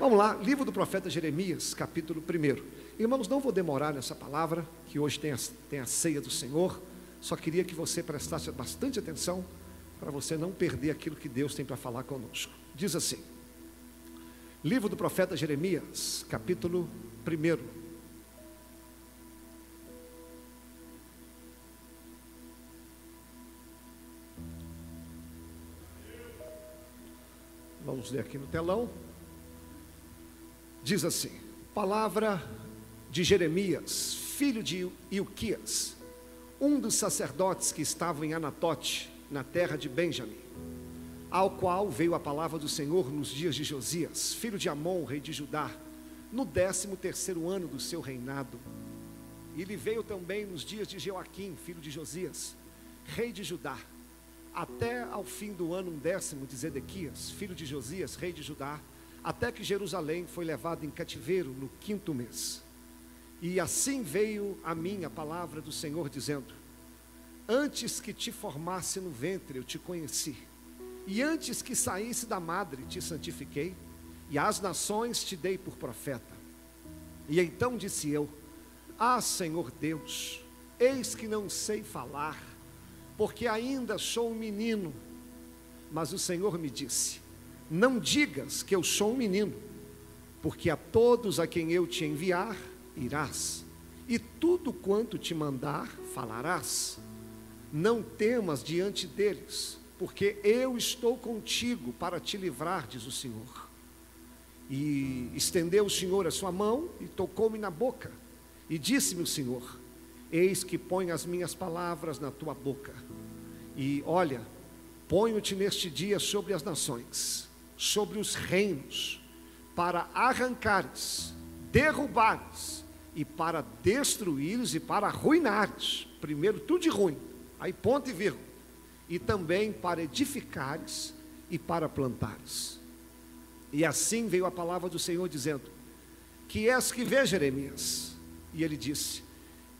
Vamos lá, livro do profeta Jeremias, capítulo 1. Irmãos, não vou demorar nessa palavra, que hoje tem a, tem a ceia do Senhor, só queria que você prestasse bastante atenção, para você não perder aquilo que Deus tem para falar conosco. Diz assim, livro do profeta Jeremias, capítulo 1. Vamos ler aqui no telão. Diz assim: Palavra de Jeremias, filho de Ilquias, um dos sacerdotes que estavam em Anatote, na terra de Benjamim, ao qual veio a palavra do Senhor nos dias de Josias, filho de Amon, rei de Judá, no décimo terceiro ano do seu reinado. E lhe veio também nos dias de Joaquim, filho de Josias, rei de Judá, até ao fim do ano décimo de Zedequias, filho de Josias, rei de Judá, até que Jerusalém foi levado em cativeiro no quinto mês. E assim veio a mim a palavra do Senhor, dizendo: Antes que te formasse no ventre, eu te conheci, e antes que saísse da madre, te santifiquei, e às nações te dei por profeta. E então disse eu: Ah, Senhor Deus, eis que não sei falar porque ainda sou um menino. Mas o Senhor me disse: Não digas que eu sou um menino, porque a todos a quem eu te enviar, irás, e tudo quanto te mandar, falarás. Não temas diante deles, porque eu estou contigo para te livrar, diz o Senhor. E estendeu o Senhor a sua mão e tocou-me na boca, e disse-me o Senhor: Eis que põe as minhas palavras na tua boca. E olha, ponho-te neste dia sobre as nações, sobre os reinos, para arrancares, derrubares e para destruíres e para arruinares. Primeiro tudo de ruim, aí ponto e vírgula. E também para edificares e para plantares. E assim veio a palavra do Senhor dizendo: Que és que vê, Jeremias? E ele disse: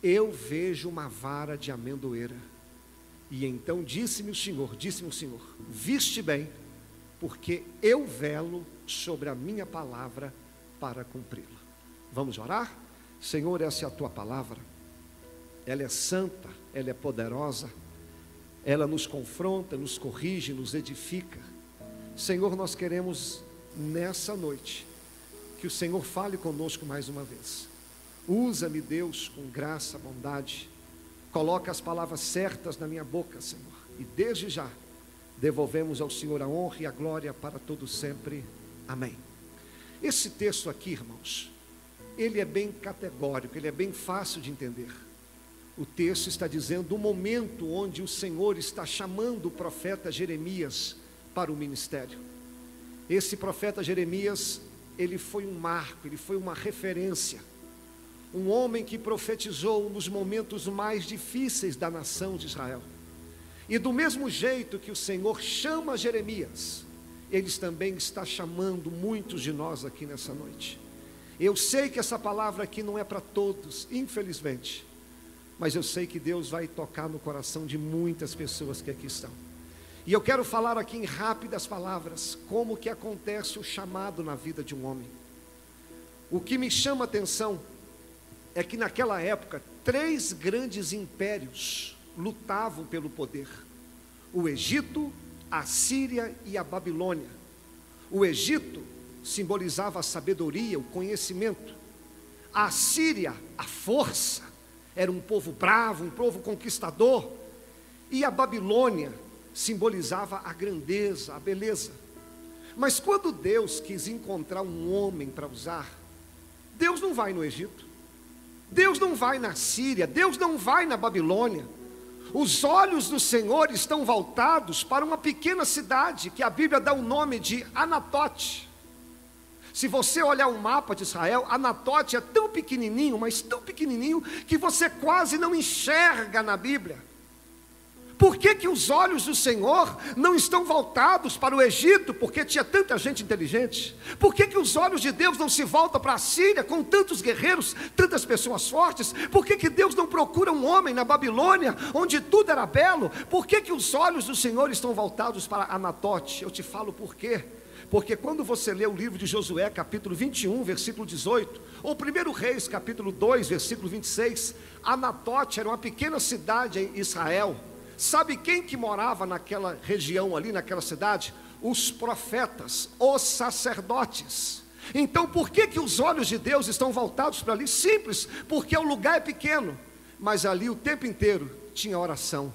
eu vejo uma vara de amendoeira. E então disse-me o Senhor, disse-me o Senhor, viste bem, porque eu velo sobre a minha palavra para cumpri-la. Vamos orar? Senhor, essa é a tua palavra. Ela é santa, ela é poderosa. Ela nos confronta, nos corrige, nos edifica. Senhor, nós queremos nessa noite que o Senhor fale conosco mais uma vez. Usa-me, Deus, com graça, bondade. Coloca as palavras certas na minha boca, Senhor. E desde já devolvemos ao Senhor a honra e a glória para todo sempre. Amém. Esse texto aqui, irmãos, ele é bem categórico, ele é bem fácil de entender. O texto está dizendo o momento onde o Senhor está chamando o profeta Jeremias para o ministério. Esse profeta Jeremias, ele foi um marco, ele foi uma referência um homem que profetizou nos momentos mais difíceis da nação de Israel. E do mesmo jeito que o Senhor chama Jeremias, ele também está chamando muitos de nós aqui nessa noite. Eu sei que essa palavra aqui não é para todos, infelizmente, mas eu sei que Deus vai tocar no coração de muitas pessoas que aqui estão. E eu quero falar aqui em rápidas palavras como que acontece o chamado na vida de um homem. O que me chama a atenção é que naquela época três grandes impérios lutavam pelo poder: o Egito, a Síria e a Babilônia. O Egito simbolizava a sabedoria, o conhecimento. A Síria, a força, era um povo bravo, um povo conquistador. E a Babilônia simbolizava a grandeza, a beleza. Mas quando Deus quis encontrar um homem para usar, Deus não vai no Egito. Deus não vai na Síria, Deus não vai na Babilônia. Os olhos do Senhor estão voltados para uma pequena cidade que a Bíblia dá o nome de Anatote. Se você olhar o um mapa de Israel, Anatote é tão pequenininho, mas tão pequenininho, que você quase não enxerga na Bíblia. Por que, que os olhos do Senhor não estão voltados para o Egito, porque tinha tanta gente inteligente? Por que, que os olhos de Deus não se voltam para a Síria, com tantos guerreiros, tantas pessoas fortes? Por que, que Deus não procura um homem na Babilônia, onde tudo era belo? Por que, que os olhos do Senhor estão voltados para Anatote? Eu te falo por quê Porque quando você lê o livro de Josué, capítulo 21, versículo 18, ou 1 Reis, capítulo 2, versículo 26, Anatote era uma pequena cidade em Israel. Sabe quem que morava naquela região ali, naquela cidade? Os profetas, os sacerdotes. Então, por que que os olhos de Deus estão voltados para ali? Simples, porque o lugar é pequeno, mas ali o tempo inteiro tinha oração.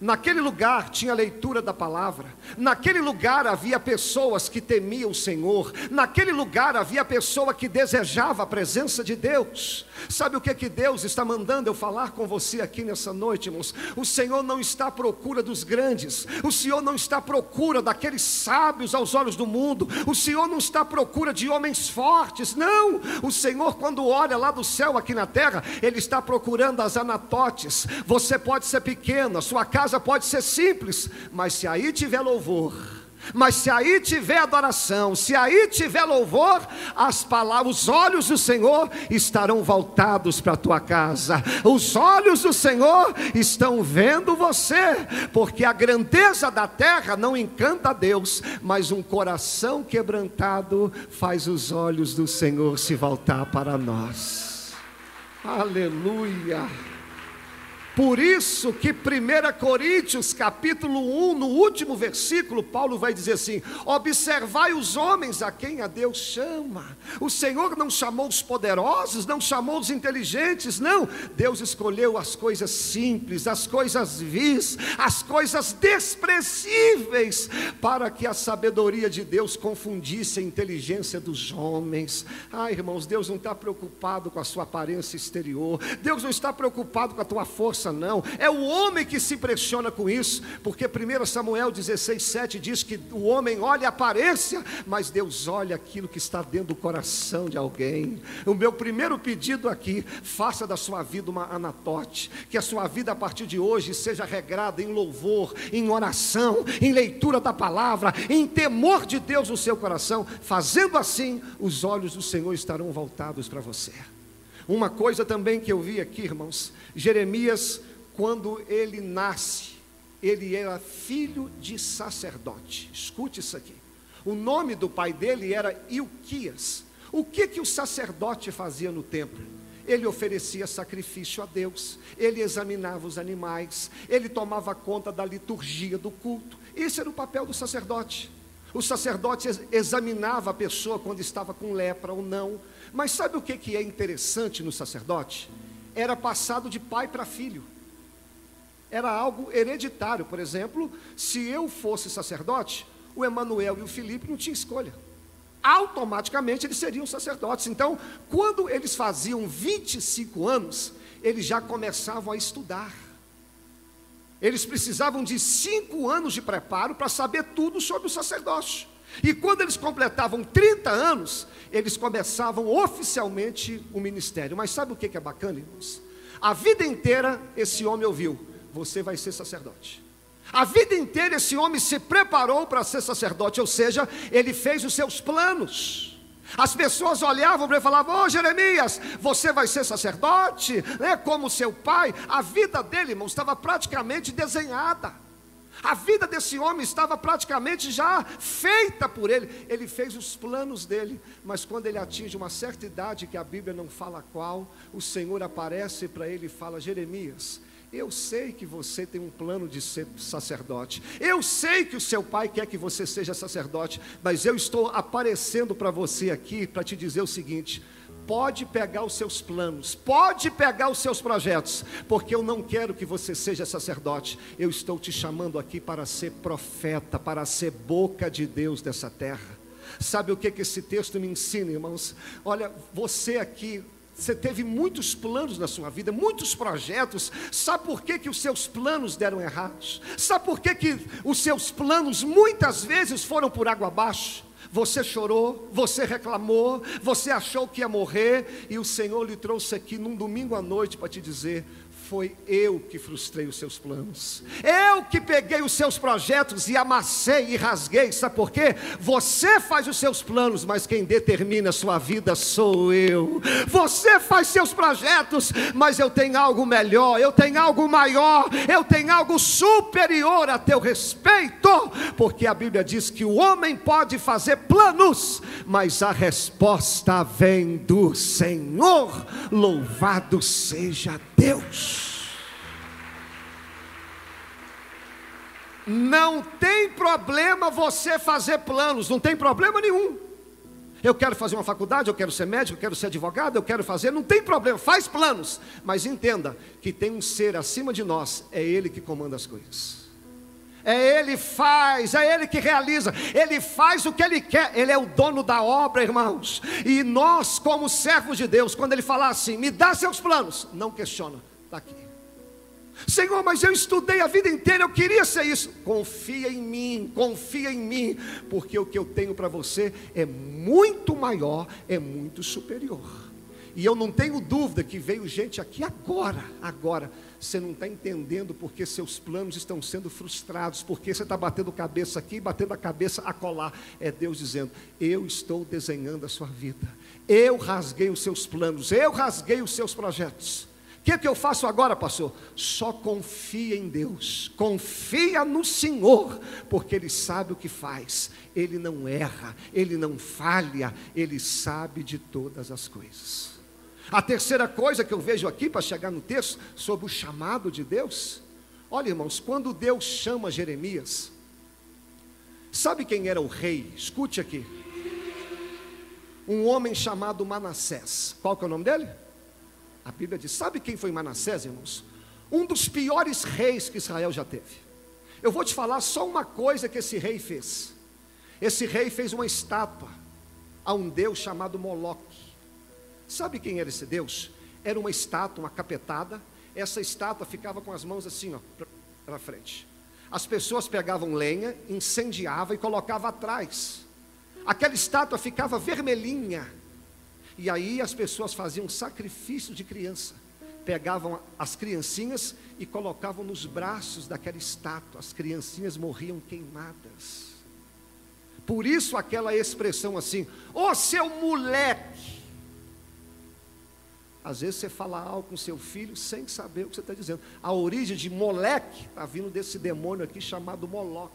Naquele lugar tinha leitura da palavra, naquele lugar havia pessoas que temiam o Senhor, naquele lugar havia pessoa que desejava a presença de Deus. Sabe o que que Deus está mandando eu falar com você aqui nessa noite, irmãos? O Senhor não está à procura dos grandes, o Senhor não está à procura daqueles sábios aos olhos do mundo, o Senhor não está à procura de homens fortes, não. O Senhor, quando olha lá do céu aqui na terra, Ele está procurando as anatotes. Você pode ser pequeno, a sua casa casa pode ser simples, mas se aí tiver louvor, mas se aí tiver adoração, se aí tiver louvor, as palavras, os olhos do Senhor estarão voltados para a tua casa. Os olhos do Senhor estão vendo você, porque a grandeza da terra não encanta a Deus, mas um coração quebrantado faz os olhos do Senhor se voltar para nós. Aleluia. Por isso que 1 Coríntios capítulo 1, no último versículo, Paulo vai dizer assim: observai os homens a quem a Deus chama. O Senhor não chamou os poderosos, não chamou os inteligentes, não. Deus escolheu as coisas simples, as coisas vis, as coisas desprezíveis, para que a sabedoria de Deus confundisse a inteligência dos homens. Ai, irmãos, Deus não está preocupado com a sua aparência exterior, Deus não está preocupado com a tua força não. É o homem que se impressiona com isso, porque 1 Samuel 16, 7 diz que o homem olha a aparência, mas Deus olha aquilo que está dentro do coração de alguém. O meu primeiro pedido aqui, faça da sua vida uma anatote, que a sua vida a partir de hoje seja regrada em louvor, em oração, em leitura da palavra, em temor de Deus no seu coração. Fazendo assim, os olhos do Senhor estarão voltados para você. Uma coisa também que eu vi aqui, irmãos, Jeremias, quando ele nasce, ele era filho de sacerdote. Escute isso aqui. O nome do pai dele era Ilquias. O que que o sacerdote fazia no templo? Ele oferecia sacrifício a Deus, ele examinava os animais, ele tomava conta da liturgia do culto. Esse era o papel do sacerdote. O sacerdote examinava a pessoa quando estava com lepra ou não, mas sabe o que, que é interessante no sacerdote? Era passado de pai para filho. Era algo hereditário. Por exemplo, se eu fosse sacerdote, o Emanuel e o Felipe não tinham escolha. Automaticamente eles seriam sacerdotes. Então, quando eles faziam 25 anos, eles já começavam a estudar. Eles precisavam de cinco anos de preparo para saber tudo sobre o sacerdócio. E quando eles completavam 30 anos, eles começavam oficialmente o ministério. Mas sabe o que é bacana, irmãos? A vida inteira esse homem ouviu: você vai ser sacerdote. A vida inteira esse homem se preparou para ser sacerdote, ou seja, ele fez os seus planos. As pessoas olhavam para ele e falavam: Ô oh, Jeremias, você vai ser sacerdote, né, como seu pai. A vida dele, irmão, estava praticamente desenhada. A vida desse homem estava praticamente já feita por ele. Ele fez os planos dele, mas quando ele atinge uma certa idade, que a Bíblia não fala qual, o Senhor aparece para ele e fala: Jeremias, eu sei que você tem um plano de ser sacerdote. Eu sei que o seu pai quer que você seja sacerdote, mas eu estou aparecendo para você aqui para te dizer o seguinte: pode pegar os seus planos, pode pegar os seus projetos, porque eu não quero que você seja sacerdote, eu estou te chamando aqui para ser profeta, para ser boca de Deus dessa terra. Sabe o que, que esse texto me ensina, irmãos? Olha, você aqui, você teve muitos planos na sua vida, muitos projetos. Sabe por que, que os seus planos deram errados? Sabe por que, que os seus planos muitas vezes foram por água abaixo? Você chorou, você reclamou, você achou que ia morrer, e o Senhor lhe trouxe aqui num domingo à noite para te dizer: foi eu que frustrei os seus planos. Eu que peguei os seus projetos e amassei e rasguei. Sabe por quê? Você faz os seus planos, mas quem determina a sua vida sou eu. Você faz seus projetos, mas eu tenho algo melhor, eu tenho algo maior, eu tenho algo superior a teu respeito. Porque a Bíblia diz que o homem pode fazer planos, mas a resposta vem do Senhor. Louvado seja Deus. Não tem problema você fazer planos, não tem problema nenhum. Eu quero fazer uma faculdade, eu quero ser médico, eu quero ser advogado, eu quero fazer, não tem problema, faz planos, mas entenda que tem um ser acima de nós, é Ele que comanda as coisas. É Ele faz, é Ele que realiza, Ele faz o que Ele quer, Ele é o dono da obra, irmãos. E nós, como servos de Deus, quando Ele falar assim, me dá seus planos, não questiona, está aqui. Senhor, mas eu estudei a vida inteira, eu queria ser isso. Confia em mim, confia em mim, porque o que eu tenho para você é muito maior, é muito superior. E eu não tenho dúvida que veio gente aqui agora, agora. Você não está entendendo porque seus planos estão sendo frustrados, porque você está batendo cabeça aqui, batendo a cabeça a colar. É Deus dizendo: Eu estou desenhando a sua vida, eu rasguei os seus planos, eu rasguei os seus projetos. Que, que eu faço agora, pastor? Só confia em Deus, confia no Senhor, porque Ele sabe o que faz, Ele não erra, Ele não falha, Ele sabe de todas as coisas. A terceira coisa que eu vejo aqui para chegar no texto sobre o chamado de Deus, olha irmãos, quando Deus chama Jeremias, sabe quem era o rei? Escute aqui. Um homem chamado Manassés. Qual que é o nome dele? A Bíblia diz: sabe quem foi Manassés, irmãos? Um dos piores reis que Israel já teve. Eu vou te falar só uma coisa que esse rei fez. Esse rei fez uma estátua a um deus chamado Moloque. Sabe quem era esse Deus? Era uma estátua, uma capetada. Essa estátua ficava com as mãos assim, ó, para frente. As pessoas pegavam lenha, incendiavam e colocavam atrás. Aquela estátua ficava vermelhinha. E aí as pessoas faziam sacrifício de criança. Pegavam as criancinhas e colocavam nos braços daquela estátua. As criancinhas morriam queimadas. Por isso aquela expressão assim: "Ô oh, seu moleque, às vezes você fala algo com seu filho sem saber o que você está dizendo. A origem de Moleque está vindo desse demônio aqui chamado Moloque.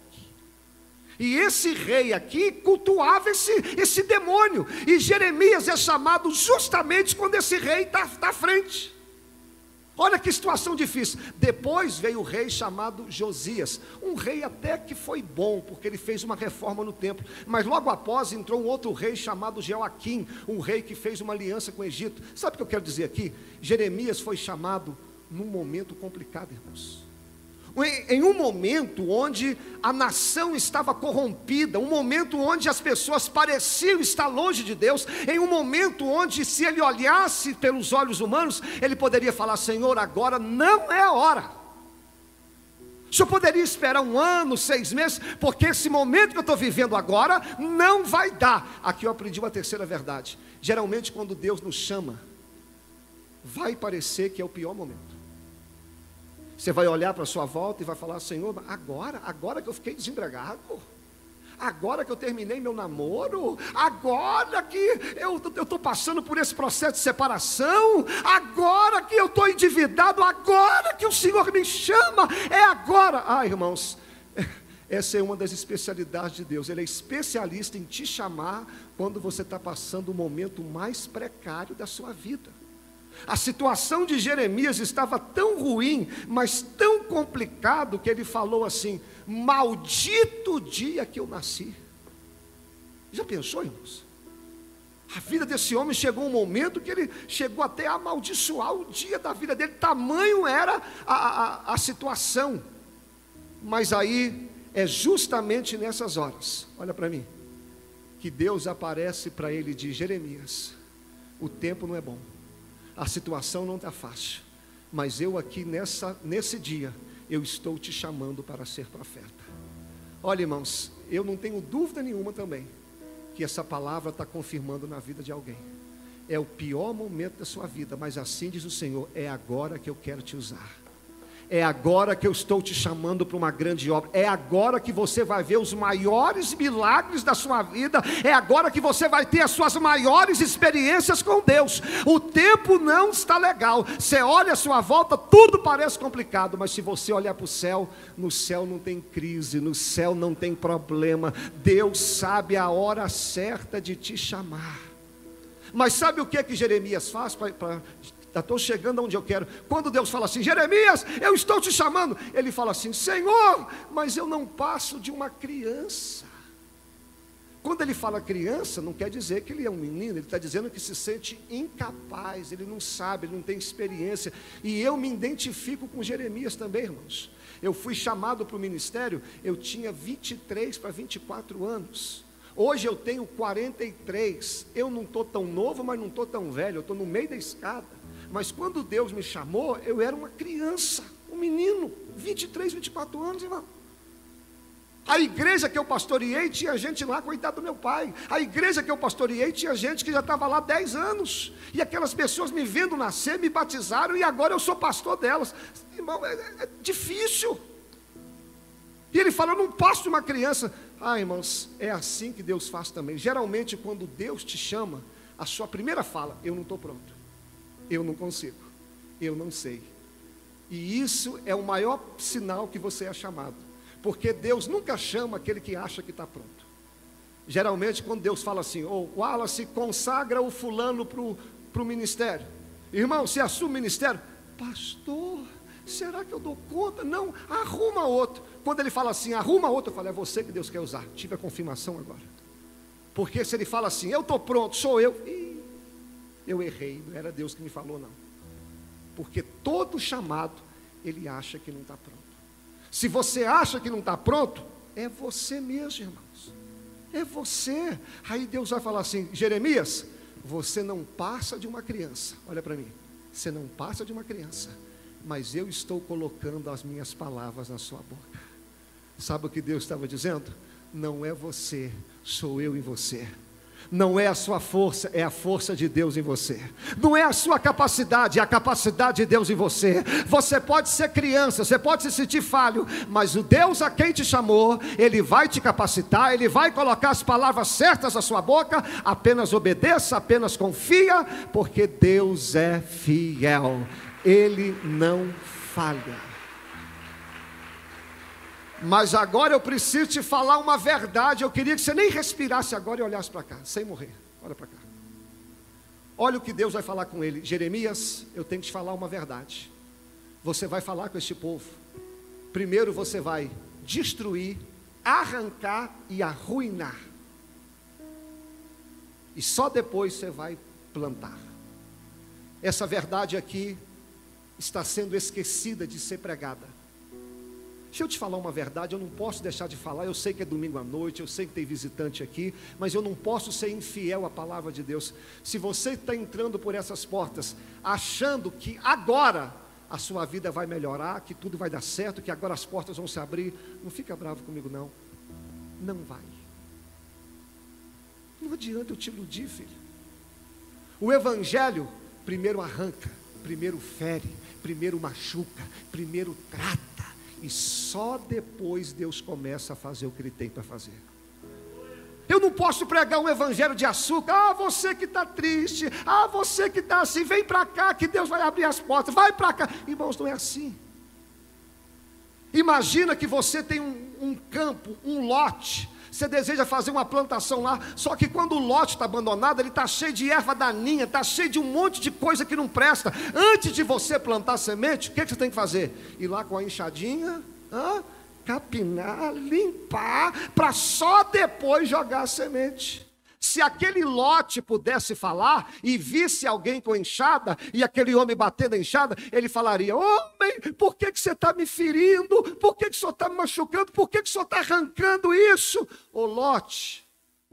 E esse rei aqui cultuava esse, esse demônio. E Jeremias é chamado justamente quando esse rei está tá à frente. Olha que situação difícil. Depois veio o rei chamado Josias, um rei até que foi bom, porque ele fez uma reforma no templo. Mas logo após entrou um outro rei chamado Joaquim, um rei que fez uma aliança com o Egito. Sabe o que eu quero dizer aqui? Jeremias foi chamado num momento complicado, irmãos em um momento onde a nação estava corrompida, um momento onde as pessoas pareciam estar longe de Deus, em um momento onde, se ele olhasse pelos olhos humanos, ele poderia falar: Senhor, agora não é a hora. O senhor poderia esperar um ano, seis meses, porque esse momento que eu estou vivendo agora não vai dar. Aqui eu aprendi uma terceira verdade. Geralmente, quando Deus nos chama, vai parecer que é o pior momento. Você vai olhar para a sua volta e vai falar: Senhor, agora, agora que eu fiquei desempregado, agora que eu terminei meu namoro, agora que eu estou passando por esse processo de separação, agora que eu estou endividado, agora que o Senhor me chama, é agora. Ah, irmãos, essa é uma das especialidades de Deus, Ele é especialista em te chamar quando você está passando o momento mais precário da sua vida. A situação de Jeremias estava tão ruim, mas tão complicado, que ele falou assim: Maldito dia que eu nasci. Já pensou, irmãos? A vida desse homem chegou um momento que ele chegou até a amaldiçoar o dia da vida dele, tamanho era a, a, a situação. Mas aí é justamente nessas horas, olha para mim, que Deus aparece para ele de Jeremias: o tempo não é bom a situação não está fácil, mas eu aqui nessa, nesse dia, eu estou te chamando para ser profeta. Olha, irmãos, eu não tenho dúvida nenhuma também que essa palavra está confirmando na vida de alguém. é o pior momento da sua vida, mas assim diz o Senhor: é agora que eu quero te usar. É agora que eu estou te chamando para uma grande obra. É agora que você vai ver os maiores milagres da sua vida. É agora que você vai ter as suas maiores experiências com Deus. O tempo não está legal. Você olha à sua volta, tudo parece complicado. Mas se você olhar para o céu, no céu não tem crise, no céu não tem problema. Deus sabe a hora certa de te chamar. Mas sabe o que que Jeremias faz para estou chegando aonde eu quero. Quando Deus fala assim, Jeremias, eu estou te chamando, ele fala assim, Senhor, mas eu não passo de uma criança. Quando ele fala criança, não quer dizer que ele é um menino, ele está dizendo que se sente incapaz, ele não sabe, ele não tem experiência. E eu me identifico com Jeremias também, irmãos. Eu fui chamado para o ministério, eu tinha 23 para 24 anos. Hoje eu tenho 43. Eu não estou tão novo, mas não estou tão velho, eu estou no meio da escada. Mas quando Deus me chamou, eu era uma criança, um menino, 23, 24 anos, irmão. A igreja que eu pastoreei tinha gente lá, coitado do meu pai. A igreja que eu pastoreei tinha gente que já estava lá 10 anos. E aquelas pessoas me vendo nascer, me batizaram e agora eu sou pastor delas. Irmão, é, é difícil. E ele fala: Eu não passo de uma criança. Ah, irmãos, é assim que Deus faz também. Geralmente, quando Deus te chama, a sua primeira fala: Eu não estou pronto. Eu não consigo, eu não sei. E isso é o maior sinal que você é chamado, porque Deus nunca chama aquele que acha que está pronto. Geralmente, quando Deus fala assim, ou oh, Wallace consagra o fulano para o ministério, irmão, se assume ministério, pastor, será que eu dou conta? Não, arruma outro. Quando ele fala assim, arruma outro, eu falo, é você que Deus quer usar. Tive a confirmação agora. Porque se ele fala assim, eu estou pronto, sou eu. Ih, eu errei, não era Deus que me falou, não. Porque todo chamado, ele acha que não está pronto. Se você acha que não está pronto, é você mesmo, irmãos. É você. Aí Deus vai falar assim: Jeremias, você não passa de uma criança. Olha para mim. Você não passa de uma criança. Mas eu estou colocando as minhas palavras na sua boca. Sabe o que Deus estava dizendo? Não é você, sou eu em você. Não é a sua força, é a força de Deus em você. Não é a sua capacidade, é a capacidade de Deus em você. Você pode ser criança, você pode se sentir falho, mas o Deus a quem te chamou, Ele vai te capacitar, Ele vai colocar as palavras certas na sua boca. Apenas obedeça, apenas confia, porque Deus é fiel. Ele não falha. Mas agora eu preciso te falar uma verdade. Eu queria que você nem respirasse agora e olhasse para cá, sem morrer. Olha para cá. Olha o que Deus vai falar com ele. Jeremias, eu tenho que te falar uma verdade. Você vai falar com este povo. Primeiro você vai destruir, arrancar e arruinar. E só depois você vai plantar. Essa verdade aqui está sendo esquecida de ser pregada. Deixa eu te falar uma verdade, eu não posso deixar de falar. Eu sei que é domingo à noite, eu sei que tem visitante aqui, mas eu não posso ser infiel à palavra de Deus. Se você está entrando por essas portas, achando que agora a sua vida vai melhorar, que tudo vai dar certo, que agora as portas vão se abrir, não fica bravo comigo, não. Não vai. Não adianta eu te iludir, filho. O Evangelho primeiro arranca, primeiro fere, primeiro machuca, primeiro trata e só depois Deus começa a fazer o que Ele tem para fazer. Eu não posso pregar um evangelho de açúcar. Ah, você que está triste. Ah, você que está assim. Vem para cá que Deus vai abrir as portas. Vai para cá. Irmãos, não é assim. Imagina que você tem um, um campo, um lote você deseja fazer uma plantação lá, só que quando o lote está abandonado, ele está cheio de erva daninha, está cheio de um monte de coisa que não presta. Antes de você plantar semente, o que, que você tem que fazer? Ir lá com a enxadinha, capinar, limpar, para só depois jogar a semente. Se aquele lote pudesse falar e visse alguém com enxada e aquele homem batendo a enxada, ele falaria: Homem, por que, que você está me ferindo? Por que, que o senhor está me machucando? Por que, que o senhor está arrancando isso? Ô lote,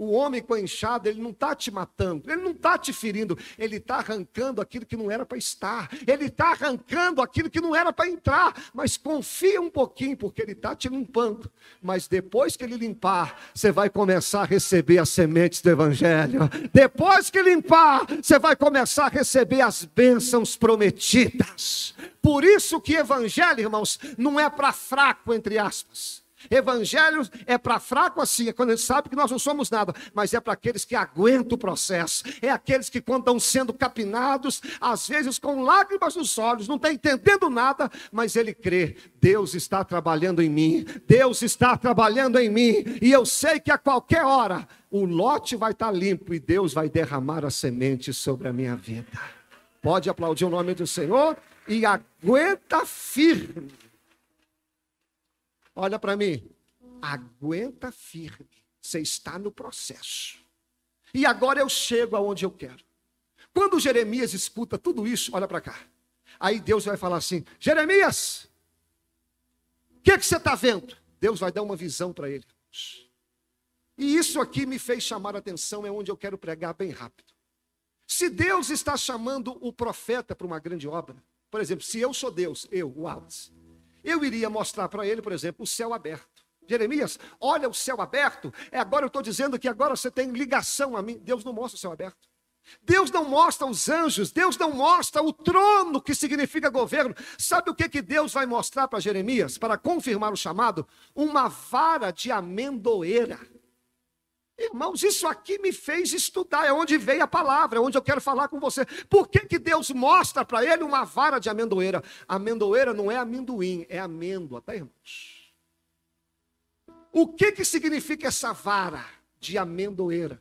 O homem com a enxada, ele não está te matando, ele não está te ferindo, ele está arrancando aquilo que não era para estar, ele está arrancando aquilo que não era para entrar. Mas confia um pouquinho, porque ele está te limpando. Mas depois que ele limpar, você vai começar a receber as sementes do Evangelho. Depois que limpar, você vai começar a receber as bênçãos prometidas. Por isso que Evangelho, irmãos, não é para fraco, entre aspas. Evangelho é para fraco assim, é quando a gente sabe que nós não somos nada, mas é para aqueles que aguentam o processo, é aqueles que quando estão sendo capinados, às vezes com lágrimas nos olhos, não está entendendo nada, mas ele crê, Deus está trabalhando em mim, Deus está trabalhando em mim, e eu sei que a qualquer hora o lote vai estar limpo e Deus vai derramar a semente sobre a minha vida. Pode aplaudir o nome do Senhor e aguenta firme. Olha para mim. Aguenta firme. Você está no processo. E agora eu chego aonde eu quero. Quando Jeremias escuta tudo isso, olha para cá. Aí Deus vai falar assim: Jeremias, o que, que você está vendo? Deus vai dar uma visão para ele. E isso aqui me fez chamar a atenção, é onde eu quero pregar bem rápido. Se Deus está chamando o profeta para uma grande obra, por exemplo, se eu sou Deus, eu, o Wallace, eu iria mostrar para ele, por exemplo, o céu aberto. Jeremias, olha o céu aberto. É agora eu estou dizendo que agora você tem ligação a mim. Deus não mostra o céu aberto. Deus não mostra os anjos, Deus não mostra o trono que significa governo. Sabe o que, que Deus vai mostrar para Jeremias, para confirmar o chamado? Uma vara de amendoeira. Irmãos, isso aqui me fez estudar, é onde veio a palavra, é onde eu quero falar com você. Por que, que Deus mostra para ele uma vara de amendoeira? Amendoeira não é amendoim, é amêndoa, tá, irmãos? O que, que significa essa vara de amendoeira?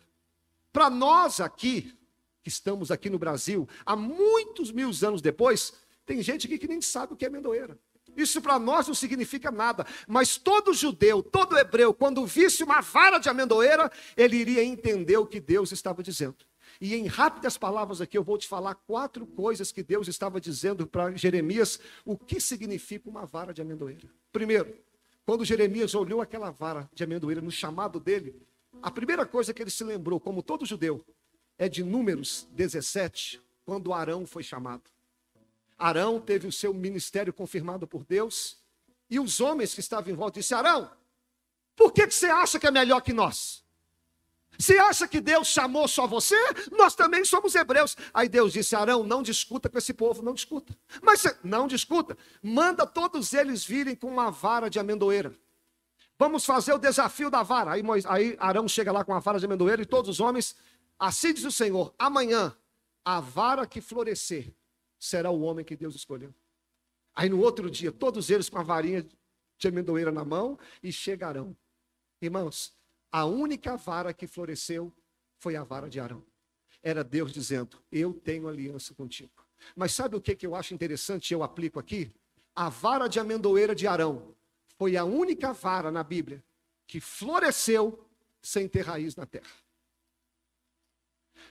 Para nós aqui, que estamos aqui no Brasil, há muitos mil anos depois, tem gente aqui que nem sabe o que é amendoeira. Isso para nós não significa nada, mas todo judeu, todo hebreu, quando visse uma vara de amendoeira, ele iria entender o que Deus estava dizendo. E em rápidas palavras aqui eu vou te falar quatro coisas que Deus estava dizendo para Jeremias, o que significa uma vara de amendoeira. Primeiro, quando Jeremias olhou aquela vara de amendoeira no chamado dele, a primeira coisa que ele se lembrou, como todo judeu, é de Números 17, quando Arão foi chamado. Arão teve o seu ministério confirmado por Deus. E os homens que estavam em volta disseram: Arão, por que, que você acha que é melhor que nós? Você acha que Deus chamou só você? Nós também somos hebreus. Aí Deus disse: Arão, não discuta com esse povo, não discuta. Mas não discuta. Manda todos eles virem com uma vara de amendoeira. Vamos fazer o desafio da vara. Aí, aí Arão chega lá com a vara de amendoeira e todos os homens, assim diz o Senhor: amanhã, a vara que florescer será o homem que Deus escolheu. Aí no outro dia, todos eles com a varinha de amendoeira na mão e chegarão. Irmãos, a única vara que floresceu foi a vara de Arão. Era Deus dizendo: Eu tenho aliança contigo. Mas sabe o que, que eu acho interessante e eu aplico aqui? A vara de amendoeira de Arão foi a única vara na Bíblia que floresceu sem ter raiz na terra.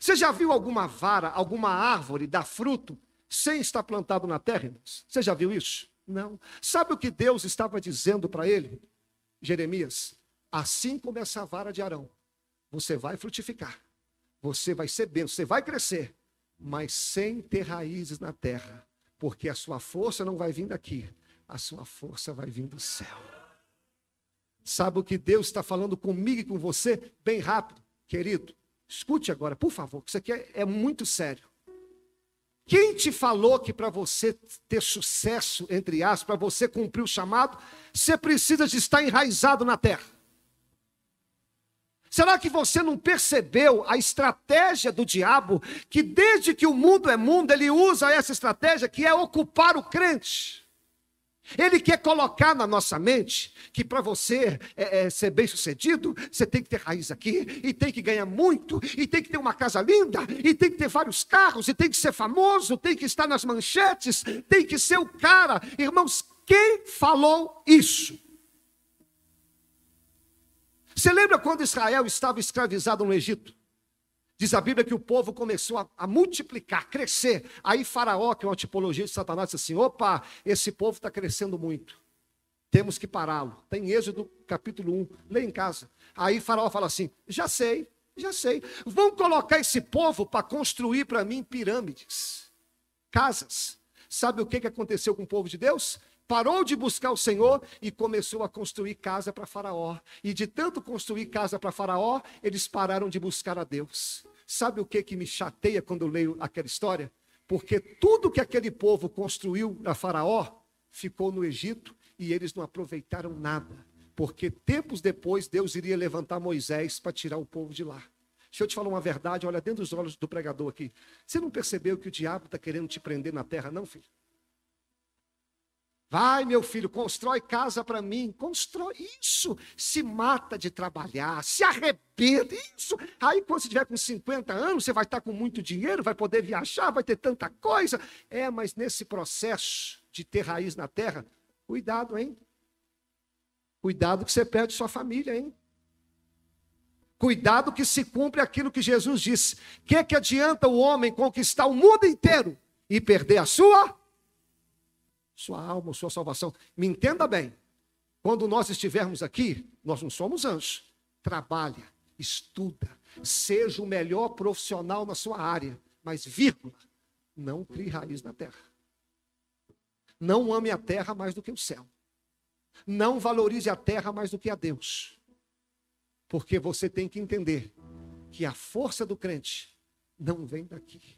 Você já viu alguma vara, alguma árvore dar fruto sem estar plantado na terra. Você já viu isso? Não. Sabe o que Deus estava dizendo para ele? Jeremias, assim como essa vara de Arão, você vai frutificar, você vai ser bem, você vai crescer, mas sem ter raízes na terra, porque a sua força não vai vir daqui, a sua força vai vir do céu. Sabe o que Deus está falando comigo e com você? Bem rápido, querido. Escute agora, por favor, isso aqui é, é muito sério. Quem te falou que para você ter sucesso, entre aspas, para você cumprir o chamado, você precisa de estar enraizado na terra? Será que você não percebeu a estratégia do diabo, que desde que o mundo é mundo, ele usa essa estratégia que é ocupar o crente? Ele quer colocar na nossa mente que para você é, é, ser bem sucedido, você tem que ter raiz aqui, e tem que ganhar muito, e tem que ter uma casa linda, e tem que ter vários carros, e tem que ser famoso, tem que estar nas manchetes, tem que ser o cara. Irmãos, quem falou isso? Você lembra quando Israel estava escravizado no Egito? Diz a Bíblia que o povo começou a, a, multiplicar, crescer. Aí Faraó, que é uma tipologia de Satanás, disse assim: opa, esse povo está crescendo muito. Temos que pará-lo. Tem Êxodo capítulo 1, lê em casa. Aí Faraó fala assim: já sei, Já sei. Vão colocar esse povo para construir para mim pirâmides, casas. Sabe o que aconteceu com o povo de Deus? Parou de buscar o Senhor e começou a construir casa para Faraó. E de tanto construir casa para Faraó, eles pararam de buscar a Deus. Sabe o que, que me chateia quando eu leio aquela história? Porque tudo que aquele povo construiu a Faraó ficou no Egito e eles não aproveitaram nada porque tempos depois Deus iria levantar Moisés para tirar o povo de lá. Deixa eu te falar uma verdade, olha dentro dos olhos do pregador aqui. Você não percebeu que o diabo está querendo te prender na terra, não, filho? Vai, meu filho, constrói casa para mim. Constrói isso. Se mata de trabalhar, se arrebenta. Isso. Aí, quando você tiver com 50 anos, você vai estar com muito dinheiro, vai poder viajar, vai ter tanta coisa. É, mas nesse processo de ter raiz na terra, cuidado, hein? Cuidado que você perde sua família, hein? Cuidado que se cumpre aquilo que Jesus disse. O que, que adianta o homem conquistar o mundo inteiro e perder a sua? Sua alma, sua salvação. Me entenda bem. Quando nós estivermos aqui, nós não somos anjos. Trabalha, estuda, seja o melhor profissional na sua área, mas vírgula, não crie raiz na terra. Não ame a terra mais do que o céu. Não valorize a terra mais do que a Deus. Porque você tem que entender que a força do crente não vem daqui.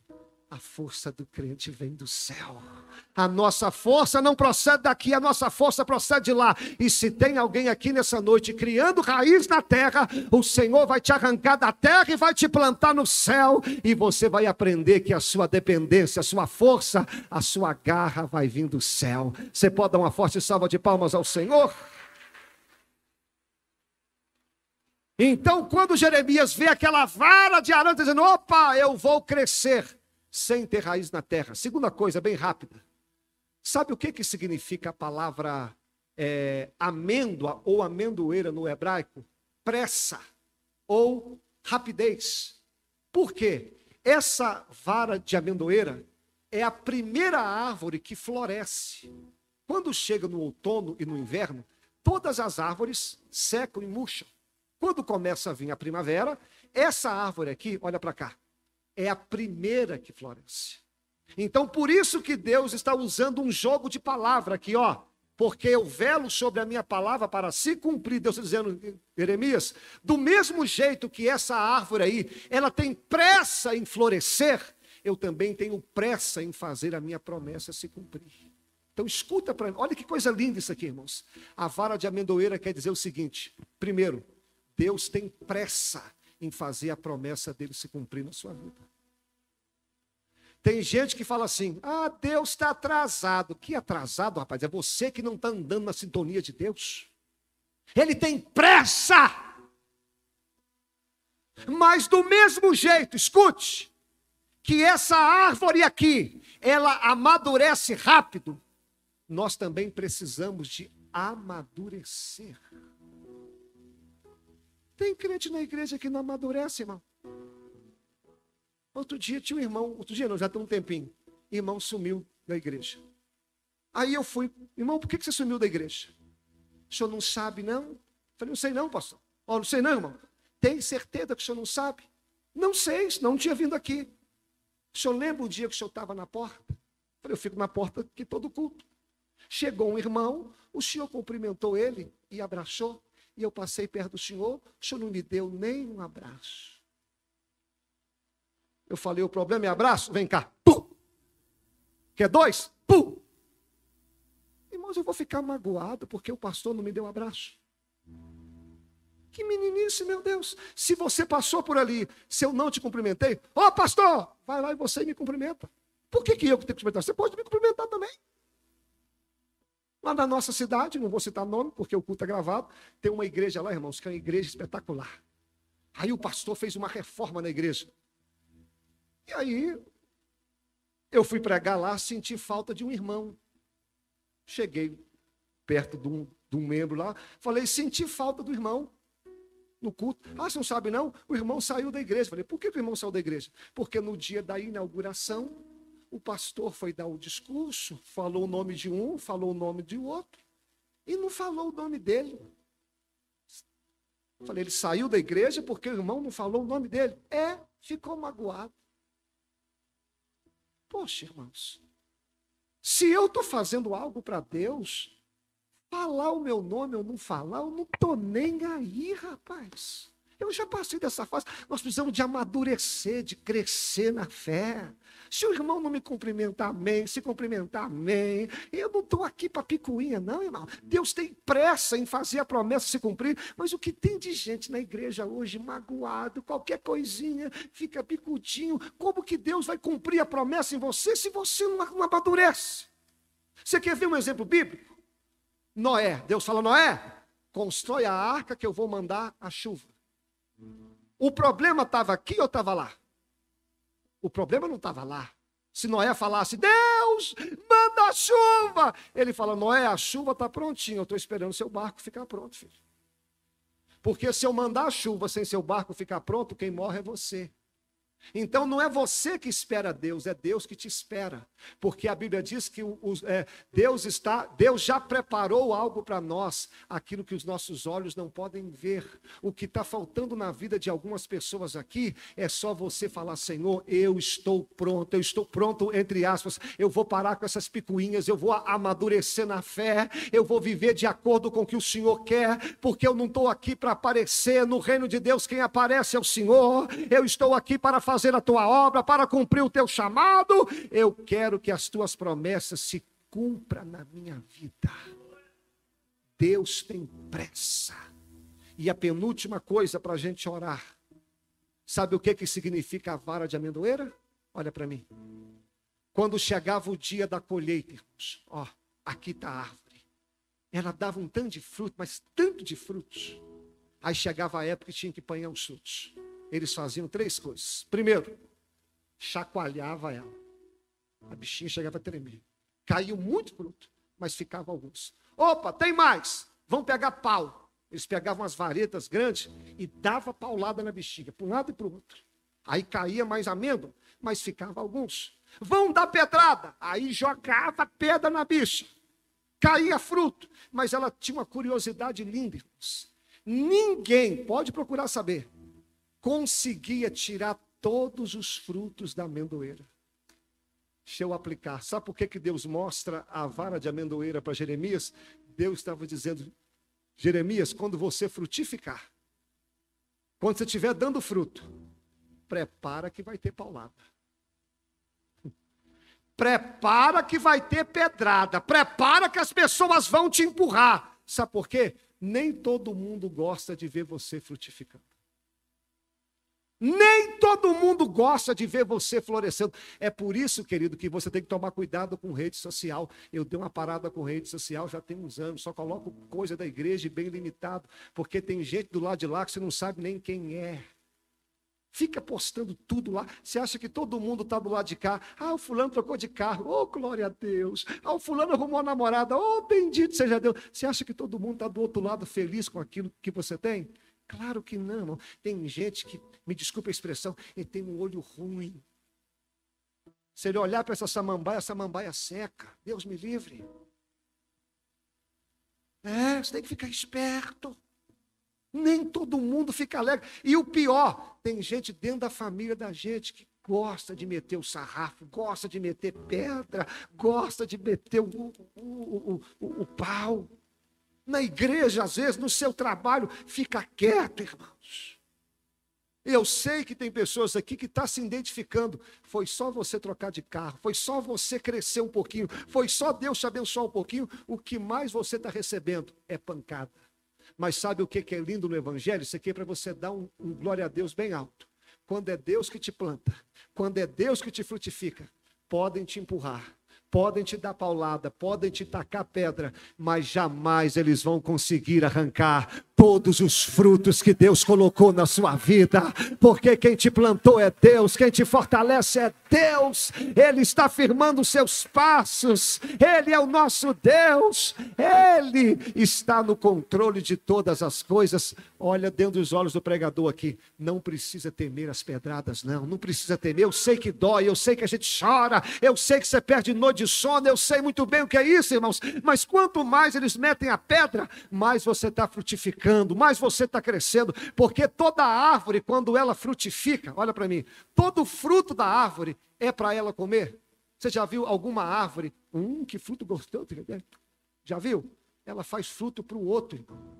A força do crente vem do céu. A nossa força não procede daqui, a nossa força procede de lá. E se tem alguém aqui nessa noite criando raiz na terra, o Senhor vai te arrancar da terra e vai te plantar no céu. E você vai aprender que a sua dependência, a sua força, a sua garra vai vir do céu. Você pode dar uma forte salva de palmas ao Senhor? Então, quando Jeremias vê aquela vara de aranha dizendo: opa, eu vou crescer sem ter raiz na terra. Segunda coisa, bem rápida. Sabe o que, que significa a palavra é, amêndoa ou amendoeira no hebraico? Pressa ou rapidez. Por quê? Essa vara de amendoeira é a primeira árvore que floresce. Quando chega no outono e no inverno, todas as árvores secam e murcham. Quando começa a vir a primavera, essa árvore aqui, olha para cá, é a primeira que floresce. Então, por isso que Deus está usando um jogo de palavra aqui, ó. Porque eu velo sobre a minha palavra para se cumprir. Deus está dizendo, Jeremias, do mesmo jeito que essa árvore aí, ela tem pressa em florescer, eu também tenho pressa em fazer a minha promessa se cumprir. Então escuta para olha que coisa linda isso aqui, irmãos. A vara de amendoeira quer dizer o seguinte: primeiro, Deus tem pressa em fazer a promessa dele se cumprir na sua vida. Tem gente que fala assim: ah, Deus está atrasado. Que atrasado, rapaz? É você que não está andando na sintonia de Deus. Ele tem pressa. Mas do mesmo jeito, escute, que essa árvore aqui, ela amadurece rápido, nós também precisamos de amadurecer. Tem crente na igreja que não amadurece, irmão. Outro dia tinha um irmão, outro dia não, já tem um tempinho. Irmão sumiu da igreja. Aí eu fui, irmão, por que você sumiu da igreja? O senhor não sabe, não? falei, não sei não, pastor. Ó, oh, não sei não, irmão. Tem certeza que o senhor não sabe? Não sei, não tinha vindo aqui. O senhor lembra o dia que o senhor estava na porta? falei, eu fico na porta aqui todo culto. Chegou um irmão, o senhor cumprimentou ele e abraçou. E eu passei perto do senhor, o senhor não me deu nem um abraço. Eu falei, o problema é abraço? Vem cá. Pum. Quer dois? Pum. Irmãos, eu vou ficar magoado porque o pastor não me deu um abraço. Que meninice, meu Deus. Se você passou por ali, se eu não te cumprimentei, ó oh, pastor, vai lá e você me cumprimenta. Por que, que eu que tenho que cumprimentar? Você pode me cumprimentar também. Lá na nossa cidade, não vou citar nome, porque o culto é gravado, tem uma igreja lá, irmãos, que é uma igreja espetacular. Aí o pastor fez uma reforma na igreja. E aí, eu fui pregar lá, senti falta de um irmão. Cheguei perto de um, de um membro lá, falei, senti falta do irmão no culto. Ah, você não sabe não? O irmão saiu da igreja. Falei, por que o irmão saiu da igreja? Porque no dia da inauguração, o pastor foi dar o discurso, falou o nome de um, falou o nome de outro, e não falou o nome dele. Falei, ele saiu da igreja porque o irmão não falou o nome dele. É, ficou magoado. Poxa, irmãos, se eu estou fazendo algo para Deus, falar o meu nome ou não falar, eu não estou nem aí, rapaz. Eu já passei dessa fase. Nós precisamos de amadurecer, de crescer na fé. Se o irmão não me cumprimentar, amém. Se cumprimentar, amém. Eu não estou aqui para picuinha, não, irmão. Deus tem pressa em fazer a promessa se cumprir. Mas o que tem de gente na igreja hoje, magoado, qualquer coisinha, fica picudinho. Como que Deus vai cumprir a promessa em você se você não amadurece? Você quer ver um exemplo bíblico? Noé. Deus fala: Noé, constrói a arca que eu vou mandar a chuva. O problema estava aqui ou estava lá? O problema não estava lá. Se Noé falasse, Deus, manda a chuva. Ele fala, Noé, a chuva está prontinha, eu estou esperando seu barco ficar pronto, filho. Porque se eu mandar a chuva sem seu barco ficar pronto, quem morre é você. Então não é você que espera Deus, é Deus que te espera. Porque a Bíblia diz que o, o, é, Deus está, Deus já preparou algo para nós, aquilo que os nossos olhos não podem ver. O que está faltando na vida de algumas pessoas aqui é só você falar, Senhor, eu estou pronto, eu estou pronto, entre aspas, eu vou parar com essas picuinhas, eu vou amadurecer na fé, eu vou viver de acordo com o que o Senhor quer, porque eu não estou aqui para aparecer no reino de Deus, quem aparece é o Senhor, eu estou aqui para fazer a tua obra, para cumprir o teu chamado. Eu quero que as tuas promessas se cumpram na minha vida. Deus tem pressa. E a penúltima coisa para a gente orar. Sabe o que, que significa a vara de amendoeira? Olha para mim. Quando chegava o dia da colheita, irmãos, ó, aqui está a árvore. Ela dava um tanto de fruto, mas tanto de frutos. Aí chegava a época que tinha que apanhar os frutos eles faziam três coisas. Primeiro, chacoalhava ela. A bichinha chegava a tremer. Caiu muito fruto, mas ficava alguns. Opa, tem mais! Vão pegar pau. Eles pegavam as varetas grandes e dava paulada na bexiga, para um lado e para o outro. Aí caía mais amêndoa, mas ficava alguns. Vão dar pedrada. Aí jogava pedra na bicha. Caía fruto. Mas ela tinha uma curiosidade linda. Ninguém, pode procurar saber, conseguia tirar todos os frutos da amendoeira. Deixa eu aplicar. Sabe por que, que Deus mostra a vara de amendoeira para Jeremias? Deus estava dizendo: Jeremias, quando você frutificar, quando você estiver dando fruto, prepara que vai ter paulada. Prepara que vai ter pedrada. Prepara que as pessoas vão te empurrar. Sabe por quê? Nem todo mundo gosta de ver você frutificando. Nem todo mundo gosta de ver você florescendo. É por isso, querido, que você tem que tomar cuidado com rede social. Eu dei uma parada com rede social já tem uns anos, só coloco coisa da igreja bem limitado, porque tem gente do lado de lá que você não sabe nem quem é. Fica postando tudo lá. Você acha que todo mundo está do lado de cá? Ah, o fulano trocou de carro. Oh, glória a Deus. Ah, o fulano arrumou uma namorada. Oh, bendito seja Deus. Você acha que todo mundo está do outro lado feliz com aquilo que você tem? Claro que não. Tem gente que, me desculpe a expressão, ele tem um olho ruim. Se ele olhar para essa samambaia, a samambaia seca. Deus me livre. É, você tem que ficar esperto. Nem todo mundo fica alegre. E o pior, tem gente dentro da família da gente que gosta de meter o sarrafo, gosta de meter pedra, gosta de meter o, o, o, o, o pau na igreja, às vezes, no seu trabalho, fica quieto, irmãos. Eu sei que tem pessoas aqui que estão tá se identificando. Foi só você trocar de carro, foi só você crescer um pouquinho, foi só Deus te abençoar um pouquinho. O que mais você está recebendo é pancada. Mas sabe o que é lindo no Evangelho? Isso aqui é para você dar um, um glória a Deus bem alto. Quando é Deus que te planta, quando é Deus que te frutifica, podem te empurrar, podem te dar paulada, podem te tacar pedra, mas jamais eles vão conseguir arrancar todos os frutos que Deus colocou na sua vida, porque quem te plantou é Deus, quem te fortalece é Deus, Ele está firmando seus passos, Ele é o nosso Deus, Ele está no controle de todas as coisas. Olha dentro dos olhos do pregador aqui, não precisa temer as pedradas, não, não precisa temer. Eu sei que dói, eu sei que a gente chora, eu sei que você perde noite de sono, eu sei muito bem o que é isso, irmãos, mas quanto mais eles metem a pedra, mais você está frutificando frutificando, mais você está crescendo, porque toda árvore, quando ela frutifica, olha para mim, todo fruto da árvore é para ela comer. Você já viu alguma árvore? Hum, que fruto gostoso. Já viu? Ela faz fruto para o outro, irmão.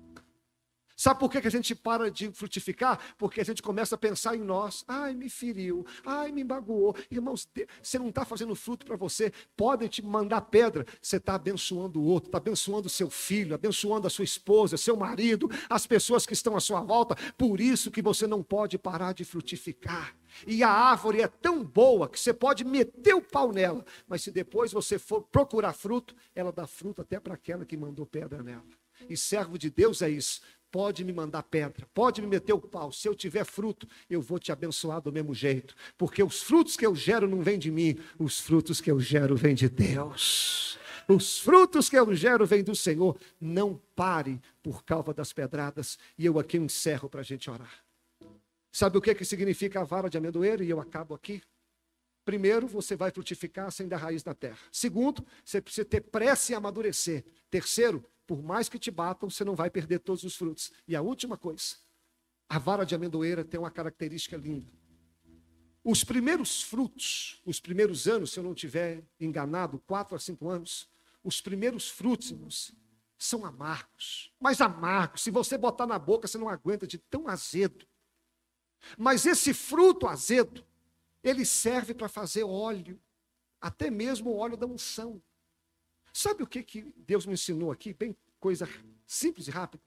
Sabe por que a gente para de frutificar? Porque a gente começa a pensar em nós. Ai, me feriu. Ai, me magoou. Irmãos, você não está fazendo fruto para você. Podem te mandar pedra. Você está abençoando o outro, está abençoando o seu filho, abençoando a sua esposa, seu marido, as pessoas que estão à sua volta. Por isso que você não pode parar de frutificar. E a árvore é tão boa que você pode meter o pau nela, mas se depois você for procurar fruto, ela dá fruto até para aquela que mandou pedra nela. E servo de Deus é isso. Pode me mandar pedra, pode me meter o pau. Se eu tiver fruto, eu vou te abençoar do mesmo jeito. Porque os frutos que eu gero não vêm de mim, os frutos que eu gero vêm de Deus. Os frutos que eu gero vêm do Senhor. Não pare por causa das pedradas. E eu aqui encerro para a gente orar. Sabe o que, que significa a vara de amendoeiro? E eu acabo aqui. Primeiro, você vai frutificar sem dar raiz na terra. Segundo, você precisa ter pressa e amadurecer. Terceiro, por mais que te batam, você não vai perder todos os frutos. E a última coisa, a vara de amendoeira tem uma característica linda. Os primeiros frutos, os primeiros anos, se eu não tiver enganado, quatro a cinco anos, os primeiros frutos, irmãos, são amargos. Mas amargos, se você botar na boca, você não aguenta de tão azedo. Mas esse fruto azedo, ele serve para fazer óleo, até mesmo o óleo da unção. Sabe o que, que Deus me ensinou aqui? Bem, coisa simples e rápida.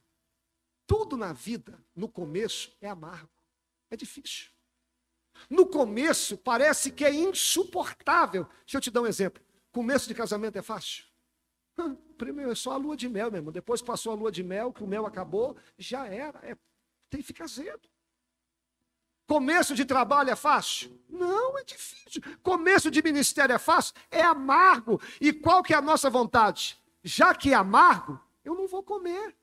Tudo na vida, no começo, é amargo. É difícil. No começo, parece que é insuportável. Deixa eu te dar um exemplo. Começo de casamento é fácil? Primeiro é só a lua de mel, meu irmão. Depois passou a lua de mel, que o mel acabou, já era. É, tem que ficar azedo. Começo de trabalho é fácil? Não, é difícil. Começo de ministério é fácil? É amargo. E qual que é a nossa vontade? Já que é amargo, eu não vou comer.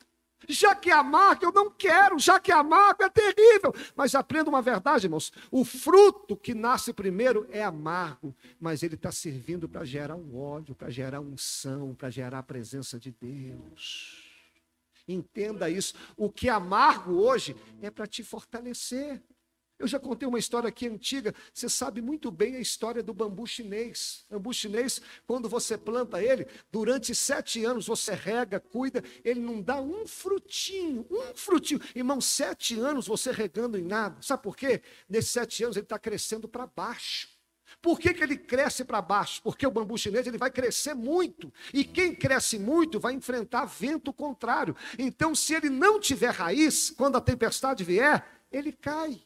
Já que é amargo, eu não quero. Já que é amargo, é terrível. Mas aprenda uma verdade, irmãos. O fruto que nasce primeiro é amargo, mas ele está servindo para gerar um ódio, para gerar unção, para gerar a presença de Deus. Entenda isso. O que é amargo hoje é para te fortalecer. Eu já contei uma história aqui antiga, você sabe muito bem a história do bambu chinês. Bambu chinês, quando você planta ele, durante sete anos você rega, cuida, ele não dá um frutinho, um frutinho. Irmão, sete anos você regando em nada. Sabe por quê? Nesses sete anos ele está crescendo para baixo. Por que, que ele cresce para baixo? Porque o bambu chinês ele vai crescer muito. E quem cresce muito vai enfrentar vento contrário. Então, se ele não tiver raiz, quando a tempestade vier, ele cai.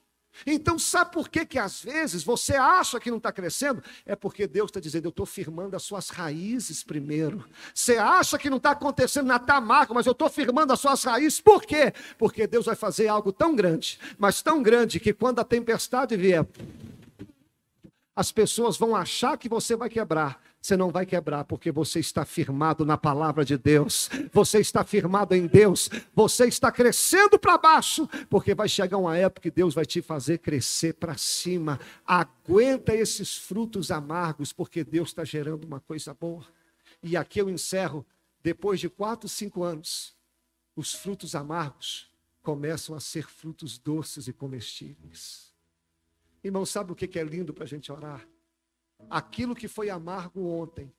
Então, sabe por que, que às vezes você acha que não está crescendo? É porque Deus está dizendo, eu estou firmando as suas raízes primeiro. Você acha que não está acontecendo na tamarca, mas eu estou firmando as suas raízes. Por quê? Porque Deus vai fazer algo tão grande, mas tão grande que quando a tempestade vier, as pessoas vão achar que você vai quebrar, você não vai quebrar, porque você está firmado na palavra de Deus, você está firmado em Deus, você está crescendo para baixo, porque vai chegar uma época que Deus vai te fazer crescer para cima. Aguenta esses frutos amargos, porque Deus está gerando uma coisa boa. E aqui eu encerro, depois de quatro, cinco anos, os frutos amargos começam a ser frutos doces e comestíveis. Irmão, sabe o que é lindo para a gente orar? Aquilo que foi amargo ontem,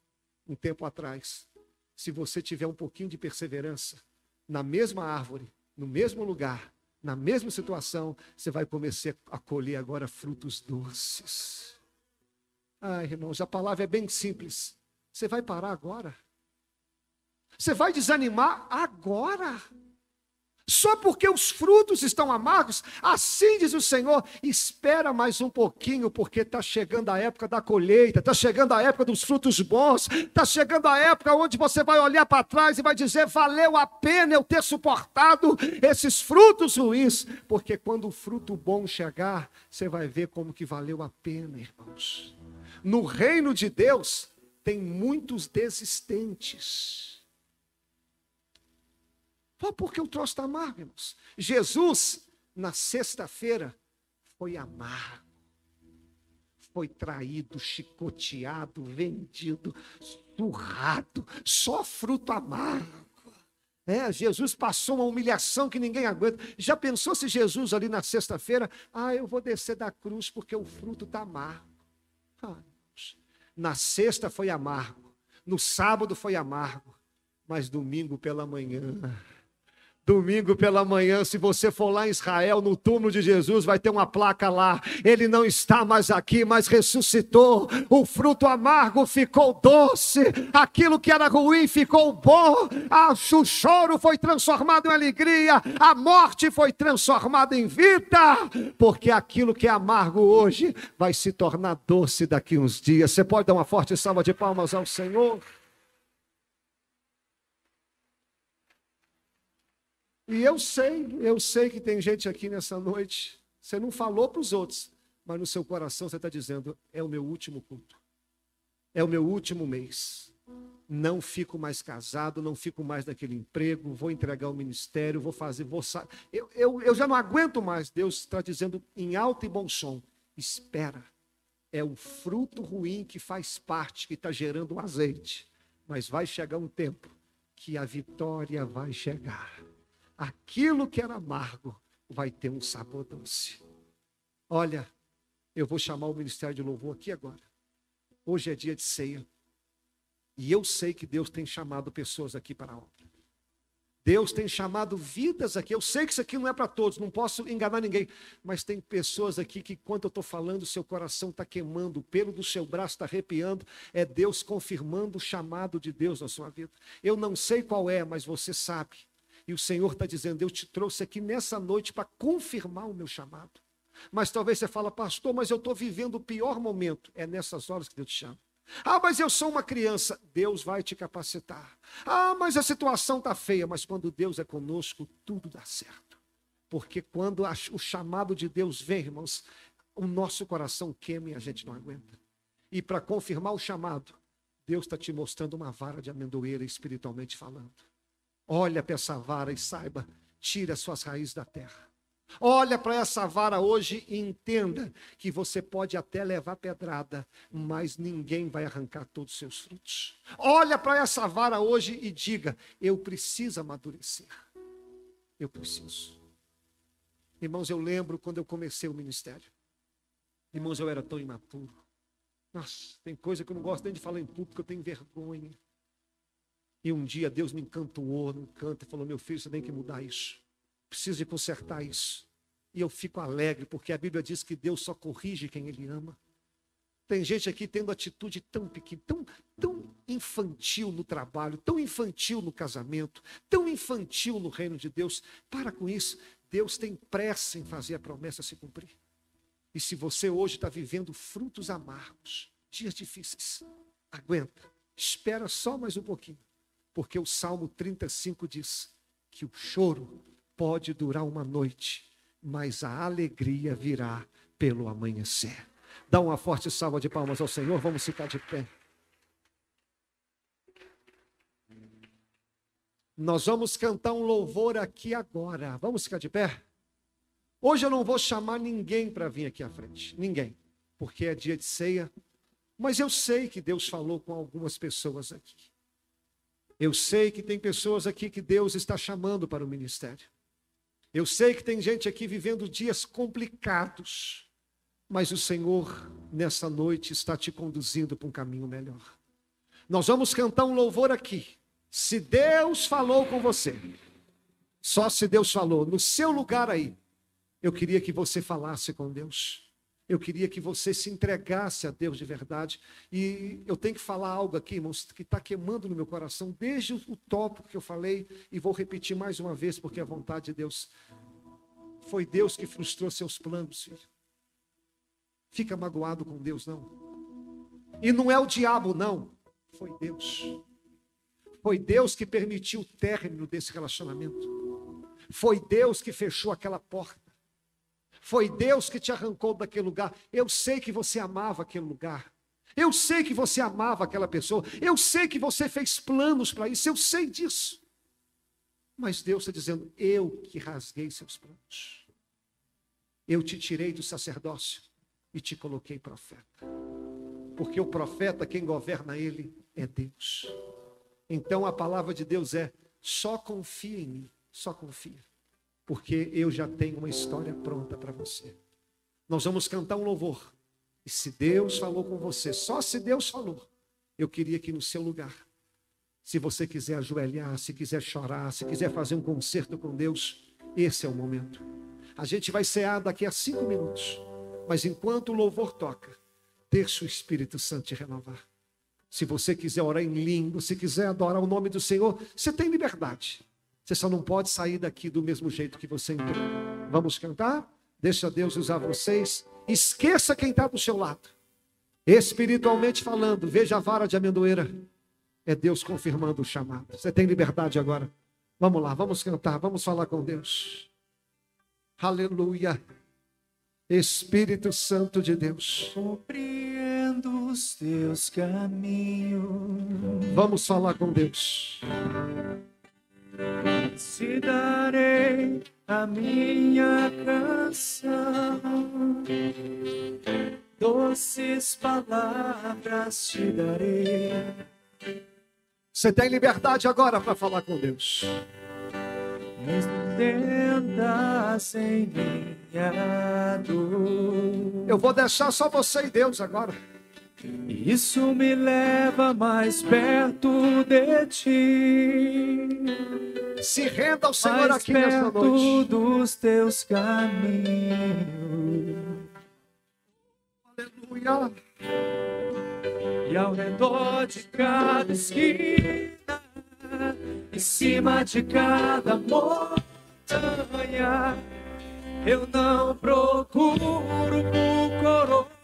um tempo atrás, se você tiver um pouquinho de perseverança, na mesma árvore, no mesmo lugar, na mesma situação, você vai começar a colher agora frutos doces. Ai, irmãos, a palavra é bem simples. Você vai parar agora? Você vai desanimar agora? Só porque os frutos estão amargos, assim diz o Senhor, espera mais um pouquinho, porque está chegando a época da colheita, está chegando a época dos frutos bons, está chegando a época onde você vai olhar para trás e vai dizer: valeu a pena eu ter suportado esses frutos ruins, porque quando o fruto bom chegar, você vai ver como que valeu a pena, irmãos. No reino de Deus, tem muitos desistentes porque o troço está amargo, irmãos. Jesus, na sexta-feira, foi amargo. Foi traído, chicoteado, vendido, surrado, só fruto amargo. É, Jesus passou uma humilhação que ninguém aguenta. Já pensou se Jesus ali na sexta-feira, ah, eu vou descer da cruz porque o fruto está amargo. Ah, na sexta foi amargo, no sábado foi amargo, mas domingo pela manhã Domingo pela manhã, se você for lá em Israel, no túmulo de Jesus, vai ter uma placa lá. Ele não está mais aqui, mas ressuscitou. O fruto amargo ficou doce, aquilo que era ruim ficou bom. O choro foi transformado em alegria, a morte foi transformada em vida, porque aquilo que é amargo hoje vai se tornar doce daqui uns dias. Você pode dar uma forte salva de palmas ao Senhor? E eu sei, eu sei que tem gente aqui nessa noite, você não falou para os outros, mas no seu coração você está dizendo: é o meu último culto, é o meu último mês. Não fico mais casado, não fico mais naquele emprego, vou entregar o ministério, vou fazer, vou sa... eu, eu, eu já não aguento mais. Deus está dizendo em alto e bom som: espera, é o fruto ruim que faz parte, que está gerando o azeite, mas vai chegar um tempo que a vitória vai chegar aquilo que era amargo vai ter um sabor doce. Olha, eu vou chamar o ministério de louvor aqui agora. Hoje é dia de ceia. E eu sei que Deus tem chamado pessoas aqui para a obra. Deus tem chamado vidas aqui. Eu sei que isso aqui não é para todos, não posso enganar ninguém. Mas tem pessoas aqui que, enquanto eu estou falando, seu coração está queimando, o pelo do seu braço está arrepiando. É Deus confirmando o chamado de Deus na sua vida. Eu não sei qual é, mas você sabe. E o Senhor está dizendo: Eu te trouxe aqui nessa noite para confirmar o meu chamado. Mas talvez você fala, pastor, mas eu estou vivendo o pior momento. É nessas horas que Deus te chama. Ah, mas eu sou uma criança. Deus vai te capacitar. Ah, mas a situação está feia. Mas quando Deus é conosco, tudo dá certo. Porque quando o chamado de Deus vem, irmãos, o nosso coração queima e a gente não aguenta. E para confirmar o chamado, Deus está te mostrando uma vara de amendoeira espiritualmente falando. Olha para essa vara e saiba, tire as suas raízes da terra. Olha para essa vara hoje e entenda que você pode até levar pedrada, mas ninguém vai arrancar todos os seus frutos. Olha para essa vara hoje e diga: eu preciso amadurecer. Eu preciso. Irmãos, eu lembro quando eu comecei o ministério. Irmãos, eu era tão imaturo. Nossa, tem coisa que eu não gosto nem de falar em público, eu tenho vergonha. E um dia Deus me encantou no canto e falou: Meu filho, você tem que mudar isso. Precisa de consertar isso. E eu fico alegre, porque a Bíblia diz que Deus só corrige quem Ele ama. Tem gente aqui tendo atitude tão pequena, tão, tão infantil no trabalho, tão infantil no casamento, tão infantil no reino de Deus. Para com isso. Deus tem pressa em fazer a promessa se cumprir. E se você hoje está vivendo frutos amargos, dias difíceis, aguenta, espera só mais um pouquinho porque o Salmo 35 diz que o choro pode durar uma noite, mas a alegria virá pelo amanhecer. Dá uma forte salva de palmas ao Senhor, vamos ficar de pé. Nós vamos cantar um louvor aqui agora. Vamos ficar de pé? Hoje eu não vou chamar ninguém para vir aqui à frente. Ninguém. Porque é dia de ceia. Mas eu sei que Deus falou com algumas pessoas aqui. Eu sei que tem pessoas aqui que Deus está chamando para o ministério. Eu sei que tem gente aqui vivendo dias complicados, mas o Senhor, nessa noite, está te conduzindo para um caminho melhor. Nós vamos cantar um louvor aqui. Se Deus falou com você, só se Deus falou, no seu lugar aí, eu queria que você falasse com Deus. Eu queria que você se entregasse a Deus de verdade. E eu tenho que falar algo aqui, irmãos, que está queimando no meu coração, desde o tópico que eu falei, e vou repetir mais uma vez, porque a vontade de Deus. Foi Deus que frustrou seus planos, filho. Fica magoado com Deus, não. E não é o diabo, não. Foi Deus. Foi Deus que permitiu o término desse relacionamento. Foi Deus que fechou aquela porta. Foi Deus que te arrancou daquele lugar. Eu sei que você amava aquele lugar. Eu sei que você amava aquela pessoa. Eu sei que você fez planos para isso. Eu sei disso. Mas Deus está dizendo: Eu que rasguei seus planos. Eu te tirei do sacerdócio e te coloquei profeta. Porque o profeta, quem governa ele, é Deus. Então a palavra de Deus é: Só confia em mim, só confia. Porque eu já tenho uma história pronta para você. Nós vamos cantar um louvor. E se Deus falou com você, só se Deus falou, eu queria que no seu lugar, se você quiser ajoelhar, se quiser chorar, se quiser fazer um concerto com Deus, esse é o momento. A gente vai cear daqui a cinco minutos. Mas enquanto o louvor toca, deixa o Espírito Santo te renovar. Se você quiser orar em língua, se quiser adorar o nome do Senhor, você tem liberdade. Você só não pode sair daqui do mesmo jeito que você entrou. Vamos cantar? Deixa Deus usar vocês. Esqueça quem está do seu lado. Espiritualmente falando, veja a vara de amendoeira. É Deus confirmando o chamado. Você tem liberdade agora. Vamos lá, vamos cantar, vamos falar com Deus. Aleluia. Espírito Santo de Deus. Compreendo os teus caminhos. Vamos falar com Deus. Te darei a minha canção. Doces palavras te darei. Você tem liberdade agora para falar com Deus. Estendas em minha dor. Eu vou deixar só você e Deus agora. Isso me leva mais perto de ti. Se renda ao Senhor mais aqui perto noite. dos teus caminhos. Aleluia. E ao redor de cada esquina, em cima de cada montanha, eu não procuro por coroas.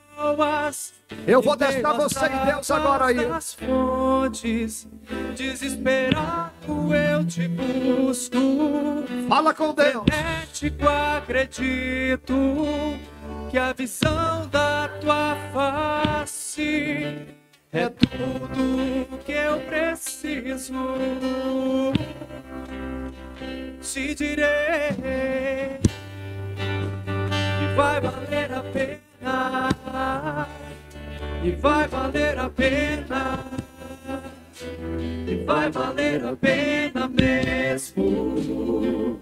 Eu vou às você e Deus agora aí. fontes, desesperado eu te busco. Fala com Deus. Frenético acredito que a visão da tua face é tudo que eu preciso. Te direi que vai valer a pena, e vai valer a pena, e vai valer a pena mesmo.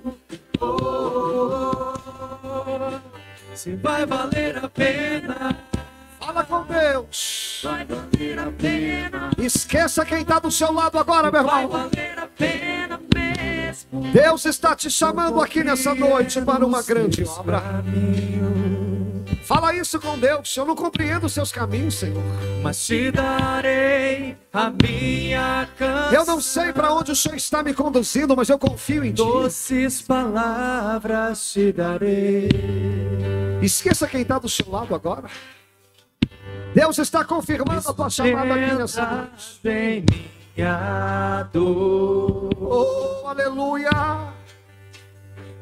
Oh, se vai valer a pena, Fala com Deus. vai valer a pena, Esqueça quem está do seu lado agora, meu vai irmão. valer a pena mesmo. Deus está te chamando aqui nessa noite para uma grande obra. Fala isso com Deus. Eu não compreendo os seus caminhos, Senhor. mas te darei a minha canção. Eu não sei para onde o Senhor está me conduzindo, mas eu confio em Ti. Doces palavras te darei. Esqueça quem está do seu lado agora. Deus está confirmando a tua chamada aqui nessa noite. Em minha dor. Oh, aleluia.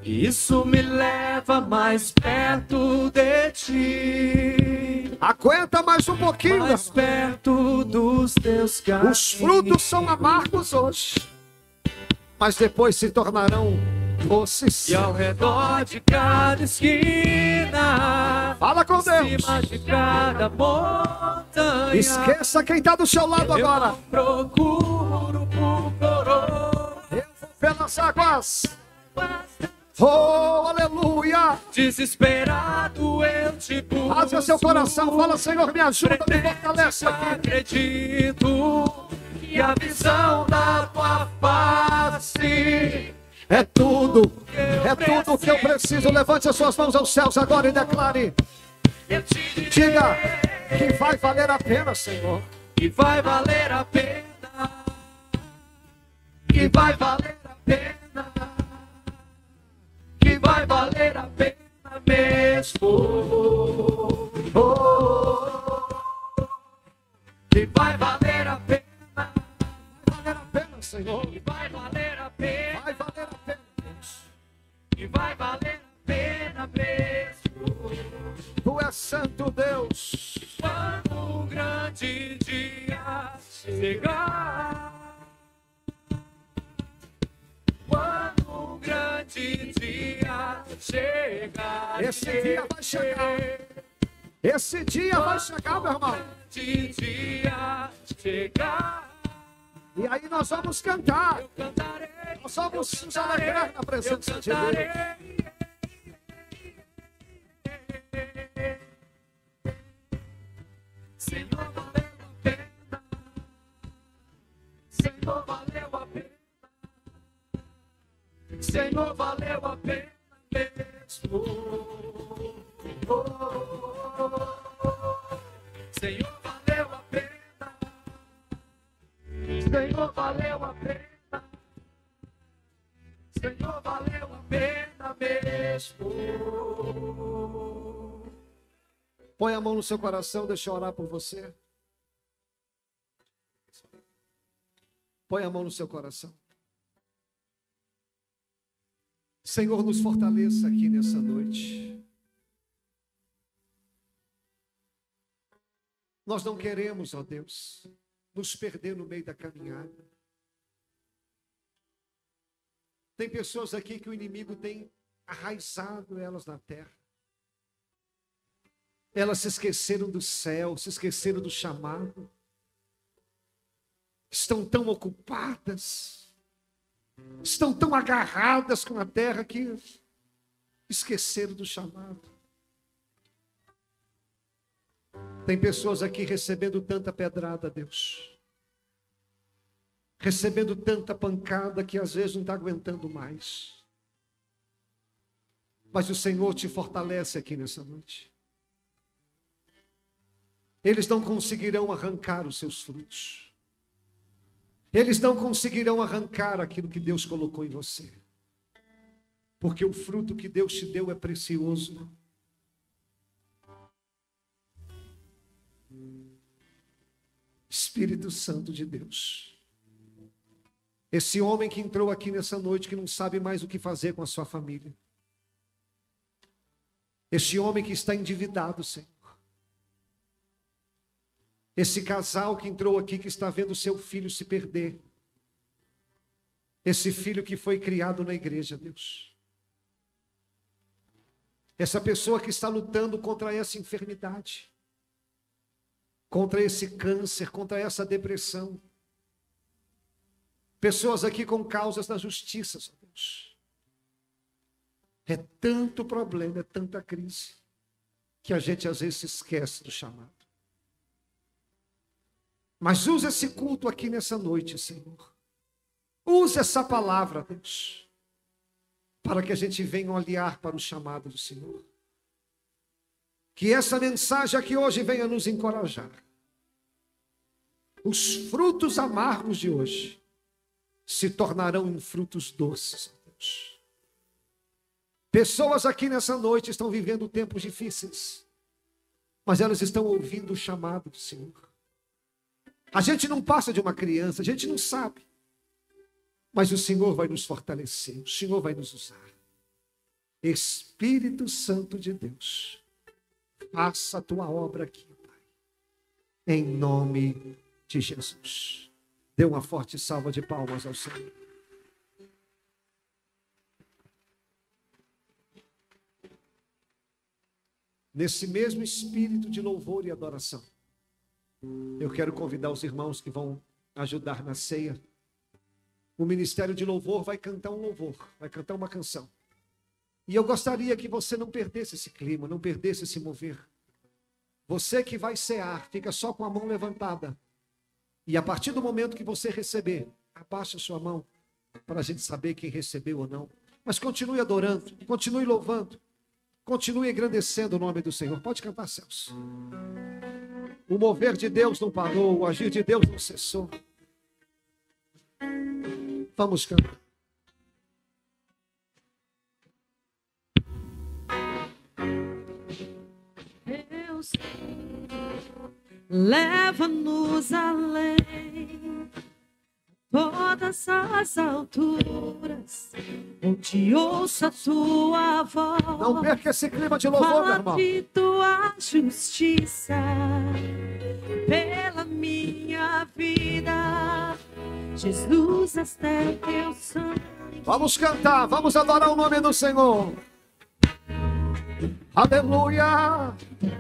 Isso me leva mais perto de ti. Aguenta mais um pouquinho. Mais perto dos teus caminhos. Os frutos são amargos hoje, mas depois se tornarão doces. E ao redor de cada esquina. Fala com Deus. de cada montanha. Esqueça quem está do seu lado agora. procuro por coroa. Eu vou pelas águas. Oh, aleluia. Desesperado eu te busco. Rasga seu coração. Fala, Senhor, me ajuda, me fortalece aqui. Acredito que a visão da tua face É tudo. É tudo o que eu preciso. Levante as suas mãos aos céus agora e declare. eu te Diga que vai valer a pena, Senhor. que vai valer a pena. Que vai valer a pena. Que vai valer a pena mesmo. Oh, que vai valer a pena. Vai valer a pena, Senhor. Que vai valer a pena. Vai valer a pena. Que vai valer a pena mesmo. Tu és santo, Deus. Quando o grande dia chegar. Quando grande dia chegar. Esse dia vai chegar. Esse dia vai chegar, meu irmão. Grande dia chegar. E aí nós vamos cantar. eu cantarei, Nós vamos nos alegrar na presença de Deus. Senhor, valeu a pena. Senhor, valeu Senhor, valeu a pena mesmo. Senhor, valeu a pena. Senhor, valeu a pena. Senhor, valeu a pena mesmo. Põe a mão no seu coração, deixa eu orar por você. Põe a mão no seu coração. Senhor, nos fortaleça aqui nessa noite. Nós não queremos, ó Deus, nos perder no meio da caminhada. Tem pessoas aqui que o inimigo tem arraizado elas na terra. Elas se esqueceram do céu, se esqueceram do chamado. Estão tão ocupadas, estão tão agarradas com a terra que esqueceram do chamado. Tem pessoas aqui recebendo tanta pedrada, Deus. Recebendo tanta pancada que às vezes não está aguentando mais. Mas o Senhor te fortalece aqui nessa noite. Eles não conseguirão arrancar os seus frutos. Eles não conseguirão arrancar aquilo que Deus colocou em você. Porque o fruto que Deus te deu é precioso. Espírito Santo de Deus. Esse homem que entrou aqui nessa noite que não sabe mais o que fazer com a sua família. Esse homem que está endividado, Senhor. Esse casal que entrou aqui que está vendo seu filho se perder. Esse filho que foi criado na igreja, Deus. Essa pessoa que está lutando contra essa enfermidade, contra esse câncer, contra essa depressão. Pessoas aqui com causas da justiça, Deus. É tanto problema, é tanta crise, que a gente às vezes esquece do chamado. Mas usa esse culto aqui nessa noite, Senhor. Use essa palavra, Deus, para que a gente venha olhar para o chamado do Senhor. Que essa mensagem aqui hoje venha nos encorajar. Os frutos amargos de hoje se tornarão em frutos doces, Deus. Pessoas aqui nessa noite estão vivendo tempos difíceis, mas elas estão ouvindo o chamado do Senhor. A gente não passa de uma criança, a gente não sabe. Mas o Senhor vai nos fortalecer, o Senhor vai nos usar. Espírito Santo de Deus, faça a tua obra aqui, Pai. Em nome de Jesus. Dê uma forte salva de palmas ao Senhor. Nesse mesmo espírito de louvor e adoração. Eu quero convidar os irmãos que vão ajudar na ceia. O Ministério de Louvor vai cantar um louvor, vai cantar uma canção. E eu gostaria que você não perdesse esse clima, não perdesse esse mover. Você que vai cear, fica só com a mão levantada. E a partir do momento que você receber, abaixa a sua mão para a gente saber quem recebeu ou não. Mas continue adorando, continue louvando, continue engrandecendo o nome do Senhor. Pode cantar, Celso. O mover de Deus não parou, o agir de Deus não cessou. Vamos cantar. Deus, leva-nos além, todas as alturas, onde ouço a tua voz. Não perca esse clima de louvor, meu irmão. tua justiça pela minha vida, Jesus, até teu sangue. Vamos cantar, vamos adorar o nome do Senhor. Aleluia!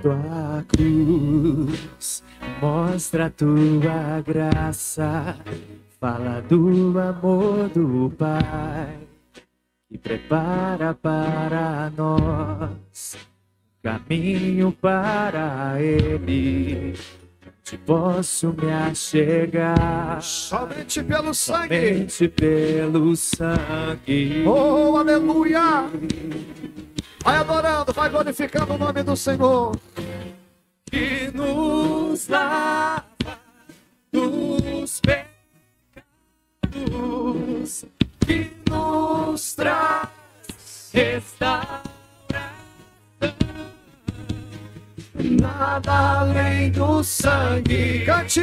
tua cruz, mostra a tua graça, Fala do amor do Pai que prepara para nós caminho para Ele. Te posso me achegar Somente pelo sangue. somente pelo sangue. Oh, aleluia! Vai adorando, vai glorificando o nome do Senhor. que nos lava dos pecados, que nos traz restauração. Nada além do sangue, Cante!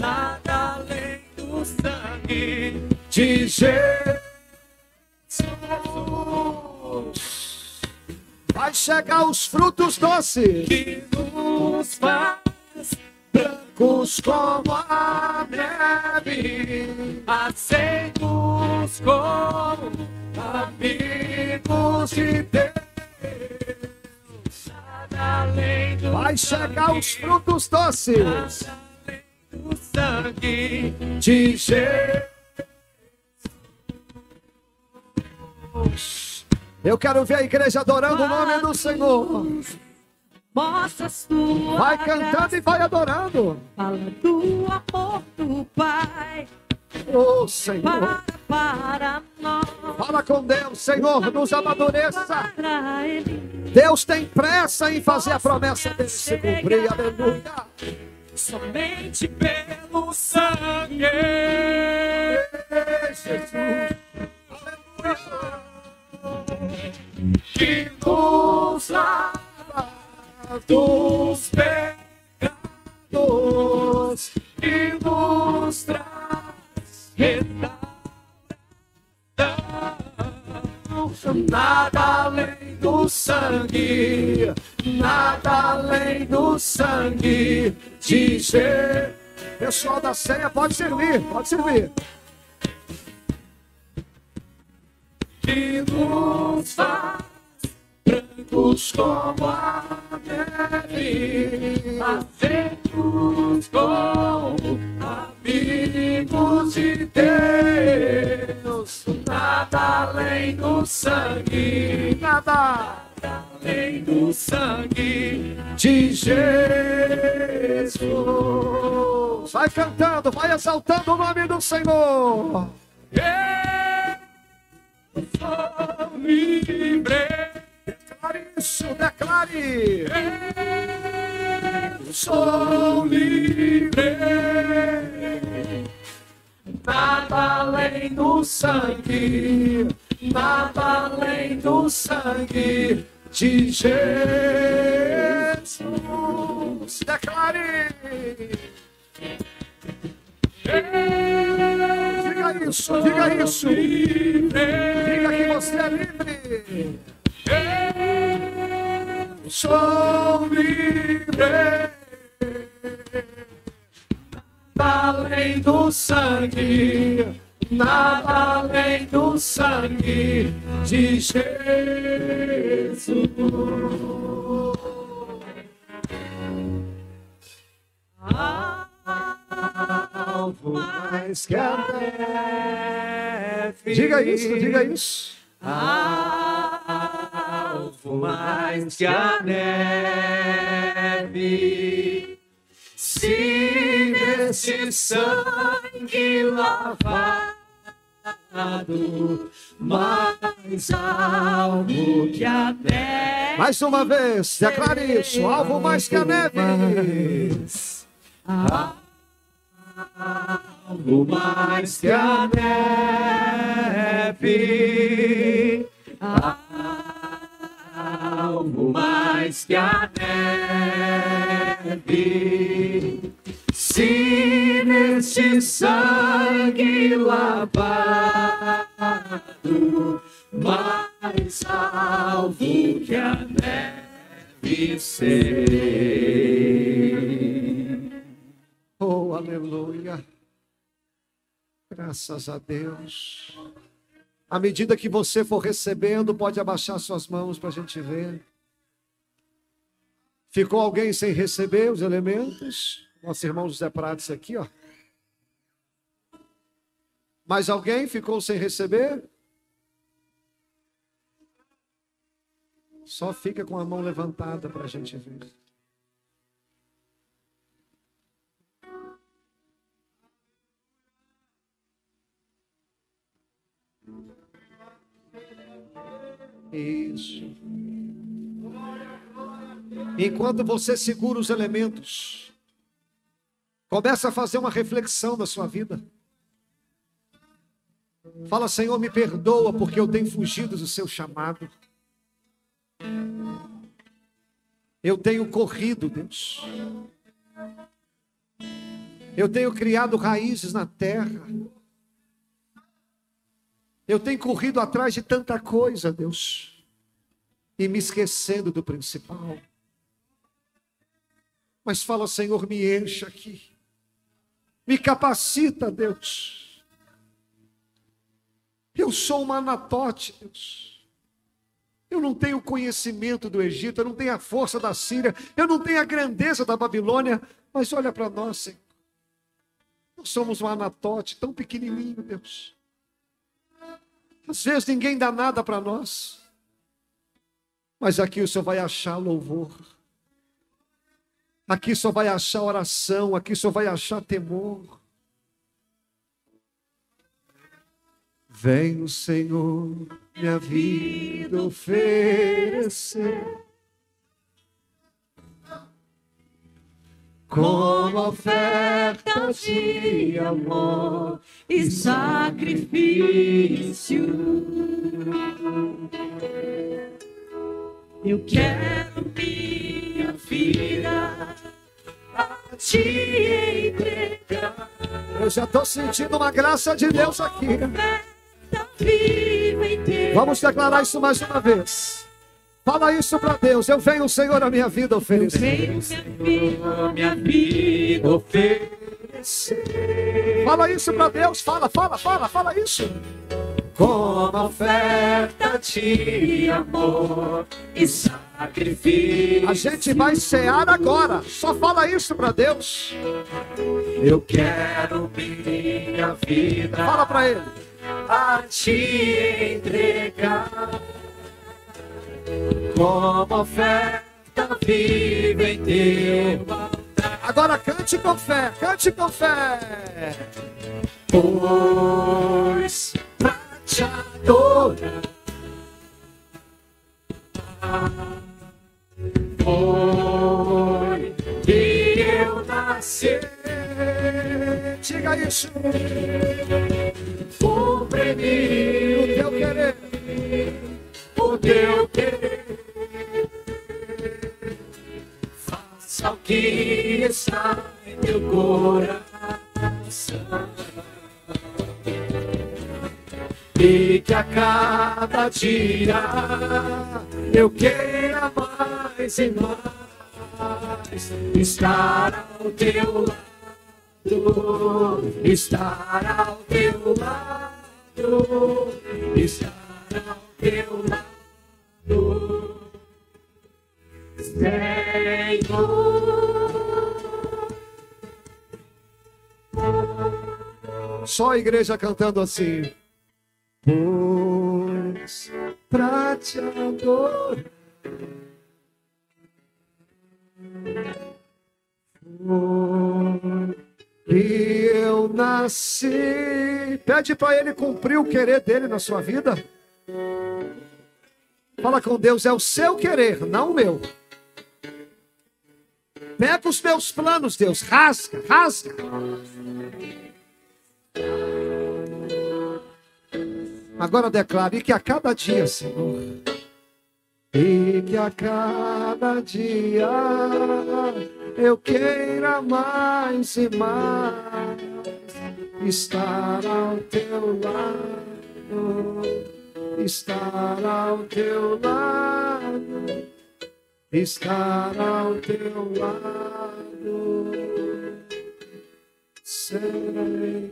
nada além do sangue de Jesus. Vai chegar os frutos doces. que nos faz Brancos como a neve. aceitos como amigos de Deus. Vai chegar os frutos doces. do sangue De Jesus. Eu quero ver a igreja adorando o nome do Senhor. Mostras tua Vai cantando e vai adorando. Fala do amor do Pai Oh, Senhor. para, nós. Fala com Deus, Senhor, nos amadureça. Deus tem pressa em fazer a promessa dele se cumprir. Aleluia. somente pelo sangue. Jesus. que nos lava dos pecados e nos traz restauração. Nada além do sangue, nada além do sangue de Jesus. Pessoal da ceia, pode servir, pode servir. que nos faz brancos como a neve, aceitos como amigos de Deus. Nada além do sangue, Nada além do sangue de Jesus. Vai cantando, vai exaltando o nome do Senhor. Eu sou livre. Declare isso, declare. Eu sou livre. Nada além do sangue, nada além do sangue de Jesus. Declare. Diga isso, diga isso. Diga que você é livre. Eu sou livre. Nada além do sangue, nada além do sangue de Jesus. Alvo mais que a neve. Diga isso, diga isso. Alvo mais que a neve. Se nesse sangue lavado, mais alvo que a neve. Mais uma vez, declare isso. Alvo mais que a neve. Algo mais que a neve. Algo mais que a neve. Se neste sangue lavado, mais alvo que a neve ser. Oh, aleluia. Graças a Deus. À medida que você for recebendo, pode abaixar suas mãos para a gente ver. Ficou alguém sem receber os elementos? Nosso irmão José Prates aqui, ó. Mais alguém ficou sem receber? Só fica com a mão levantada para a gente ver. Isso. Enquanto você segura os elementos, começa a fazer uma reflexão da sua vida. Fala, Senhor, me perdoa porque eu tenho fugido do seu chamado. Eu tenho corrido, Deus. Eu tenho criado raízes na terra. Eu tenho corrido atrás de tanta coisa, Deus, e me esquecendo do principal. Mas fala, Senhor, me encha aqui. Me capacita, Deus. Eu sou uma anatote, Deus. Eu não tenho conhecimento do Egito, eu não tenho a força da Síria, eu não tenho a grandeza da Babilônia, mas olha para nós, Senhor. Nós somos um anatote tão pequenininho, Deus. Às vezes ninguém dá nada para nós. Mas aqui o Senhor vai achar louvor. Aqui só vai achar oração, aqui só vai achar temor. Vem o Senhor, minha vida oferecer. Como oferta de amor e sacrifício. Eu quero minha vida a te entregar. Eu já estou sentindo uma graça de Deus aqui. Vamos declarar isso mais uma vez. Fala isso para Deus. Eu venho, Senhor, a minha vida oferecer. Eu venho, Senhor, minha vida oferecer. Fala isso para Deus. Fala, fala, fala, fala isso. Como oferta de amor e sacrifício. A gente vai cear agora. Só fala isso para Deus. Eu quero minha vida. Fala para Ele. A te entregar como oferta viva em teu Agora cante com fé, cante com fé. Pois pra te adorar foi que eu nasci. Diga isso. Cumpre-me o teu querer o teu querer. Faça o que está em teu coração. E que a cada dia eu queira mais e mais estar ao teu lado, estar ao teu lado, estar ao teu lado. Só a igreja cantando assim. Pois pra te adorar. E eu nasci. Pede para ele cumprir o querer dele na sua vida. Fala com Deus, é o seu querer, não o meu. Pega os meus planos, Deus, rasga, rasga. Agora declare que a cada dia, Senhor, e que a cada dia eu queira mais e mais estar ao teu lado estar ao teu lado, estar ao teu lado, Senhor.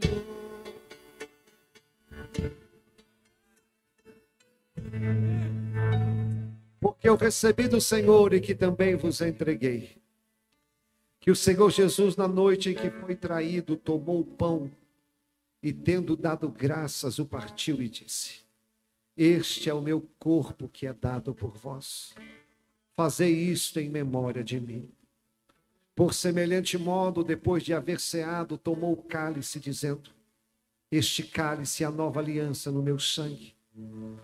Porque eu recebi do Senhor e que também vos entreguei. Que o Senhor Jesus, na noite em que foi traído, tomou o pão E tendo dado graças, o partiu e disse: Este é o meu corpo que é dado por vós. Fazei isto em memória de mim. Por semelhante modo, depois de haver ceado, tomou o cálice, dizendo: Este cálice é a nova aliança no meu sangue.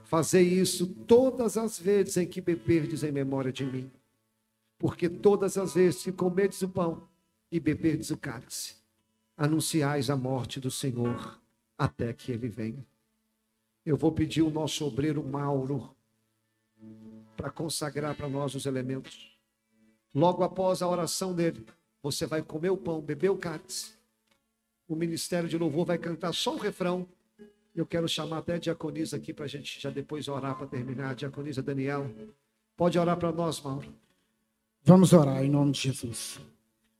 Fazei isso todas as vezes em que beberdes em memória de mim. Porque todas as vezes que comerdes o pão e beberdes o cálice, anunciais a morte do Senhor até que ele venha. Eu vou pedir o nosso obreiro Mauro para consagrar para nós os elementos. Logo após a oração dele, você vai comer o pão, beber o cálice. O ministério de louvor vai cantar só o refrão. Eu quero chamar até a diaconisa aqui para a gente já depois orar para terminar. Diaconisa Daniel, pode orar para nós, Mauro. Vamos orar em nome de Jesus.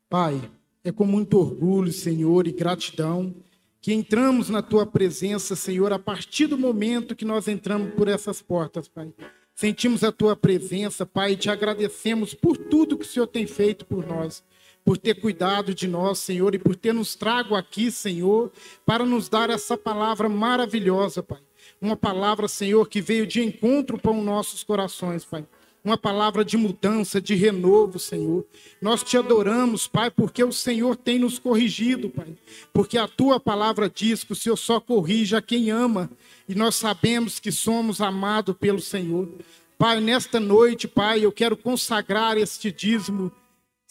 Pai, é com muito orgulho, Senhor, e gratidão que entramos na tua presença, Senhor, a partir do momento que nós entramos por essas portas, Pai. Sentimos a tua presença, Pai, e te agradecemos por tudo que o Senhor tem feito por nós, por ter cuidado de nós, Senhor, e por ter nos trago aqui, Senhor, para nos dar essa palavra maravilhosa, Pai. Uma palavra, Senhor, que veio de encontro para os nossos corações, Pai uma palavra de mudança, de renovo, Senhor. Nós te adoramos, Pai, porque o Senhor tem nos corrigido, Pai. Porque a tua palavra diz que o Senhor só corrige a quem ama, e nós sabemos que somos amados pelo Senhor. Pai, nesta noite, Pai, eu quero consagrar este dízimo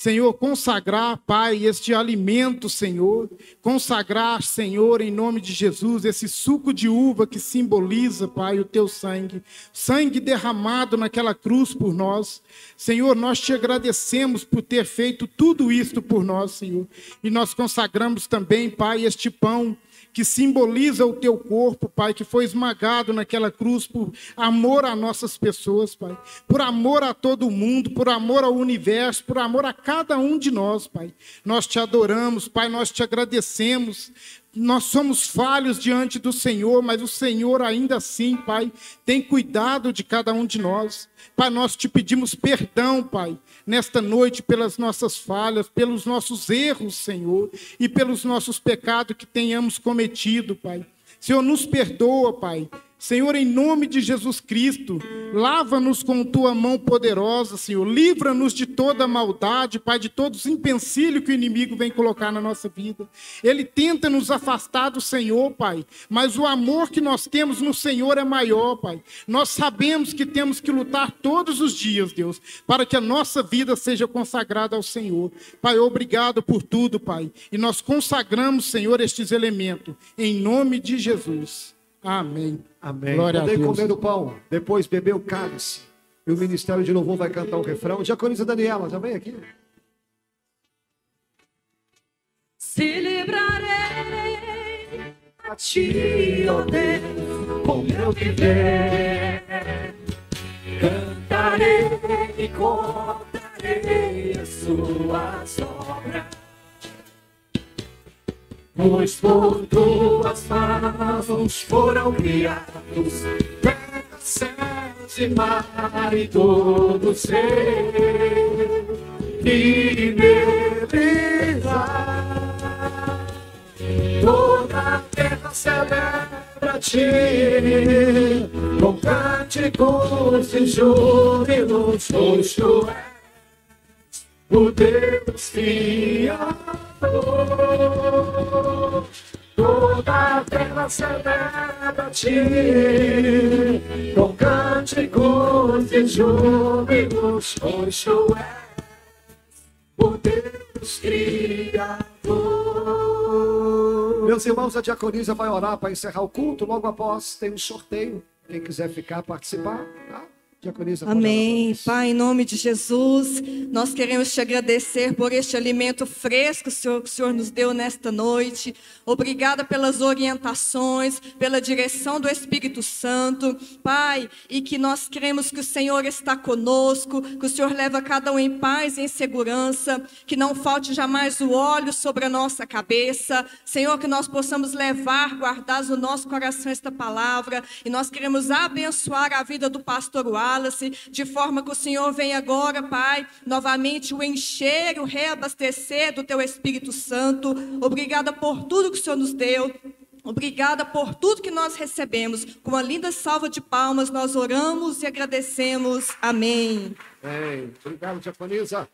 Senhor, consagrar, Pai, este alimento, Senhor, consagrar, Senhor, em nome de Jesus, esse suco de uva que simboliza, Pai, o teu sangue, sangue derramado naquela cruz por nós. Senhor, nós te agradecemos por ter feito tudo isto por nós, Senhor, e nós consagramos também, Pai, este pão que simboliza o teu corpo, Pai, que foi esmagado naquela cruz por amor a nossas pessoas, Pai, por amor a todo mundo, por amor ao universo, por amor a cada um de nós, Pai. Nós te adoramos, Pai, nós te agradecemos, nós somos falhos diante do Senhor, mas o Senhor ainda assim, Pai, tem cuidado de cada um de nós. Pai, nós te pedimos perdão, Pai, nesta noite pelas nossas falhas, pelos nossos erros, Senhor, e pelos nossos pecados que tenhamos cometido, Pai. Senhor, nos perdoa, Pai. Senhor, em nome de Jesus Cristo, lava-nos com tua mão poderosa, Senhor. Livra-nos de toda maldade, Pai, de todos os empecilhos que o inimigo vem colocar na nossa vida. Ele tenta nos afastar do Senhor, Pai, mas o amor que nós temos no Senhor é maior, Pai. Nós sabemos que temos que lutar todos os dias, Deus, para que a nossa vida seja consagrada ao Senhor. Pai, obrigado por tudo, Pai. E nós consagramos, Senhor, estes elementos, em nome de Jesus. Amém. Amém. Glória Podem a Deus. comer o pão, depois beber o cálice. E o ministério de louvor vai cantar o refrão. Diaconisa Daniela, já vem aqui. Celebrarei a ti, ó Deus, com meu viver. Cantarei e contarei as suas obras. Pois por tuas mãos foram criados terra, céus e mar e todo ser. E beleza Toda a terra celebra-te com cânticos e júbilos, pois tu és o Deus Criador. Toda a terra celebra-te com cânticos e júbilos, pois tu és o Deus Criador. Meus irmãos, a diaconisa vai orar para encerrar o culto. Logo após, tem um sorteio. Quem quiser ficar, participar, tá? Amém. Pai, em nome de Jesus, nós queremos te agradecer por este alimento fresco Senhor, que o Senhor nos deu nesta noite. Obrigada pelas orientações, pela direção do Espírito Santo. Pai, e que nós queremos que o Senhor está conosco, que o Senhor leva cada um em paz e em segurança, que não falte jamais o óleo sobre a nossa cabeça. Senhor, que nós possamos levar, guardar no nosso coração esta palavra. E nós queremos abençoar a vida do pastor Wallace, de forma que o Senhor venha agora, Pai, novamente o encher, o reabastecer do teu Espírito Santo. Obrigada por tudo que o Senhor nos deu. Obrigada por tudo que nós recebemos. Com uma linda salva de palmas, nós oramos e agradecemos. Amém. Amém. Obrigado, Diaconisa.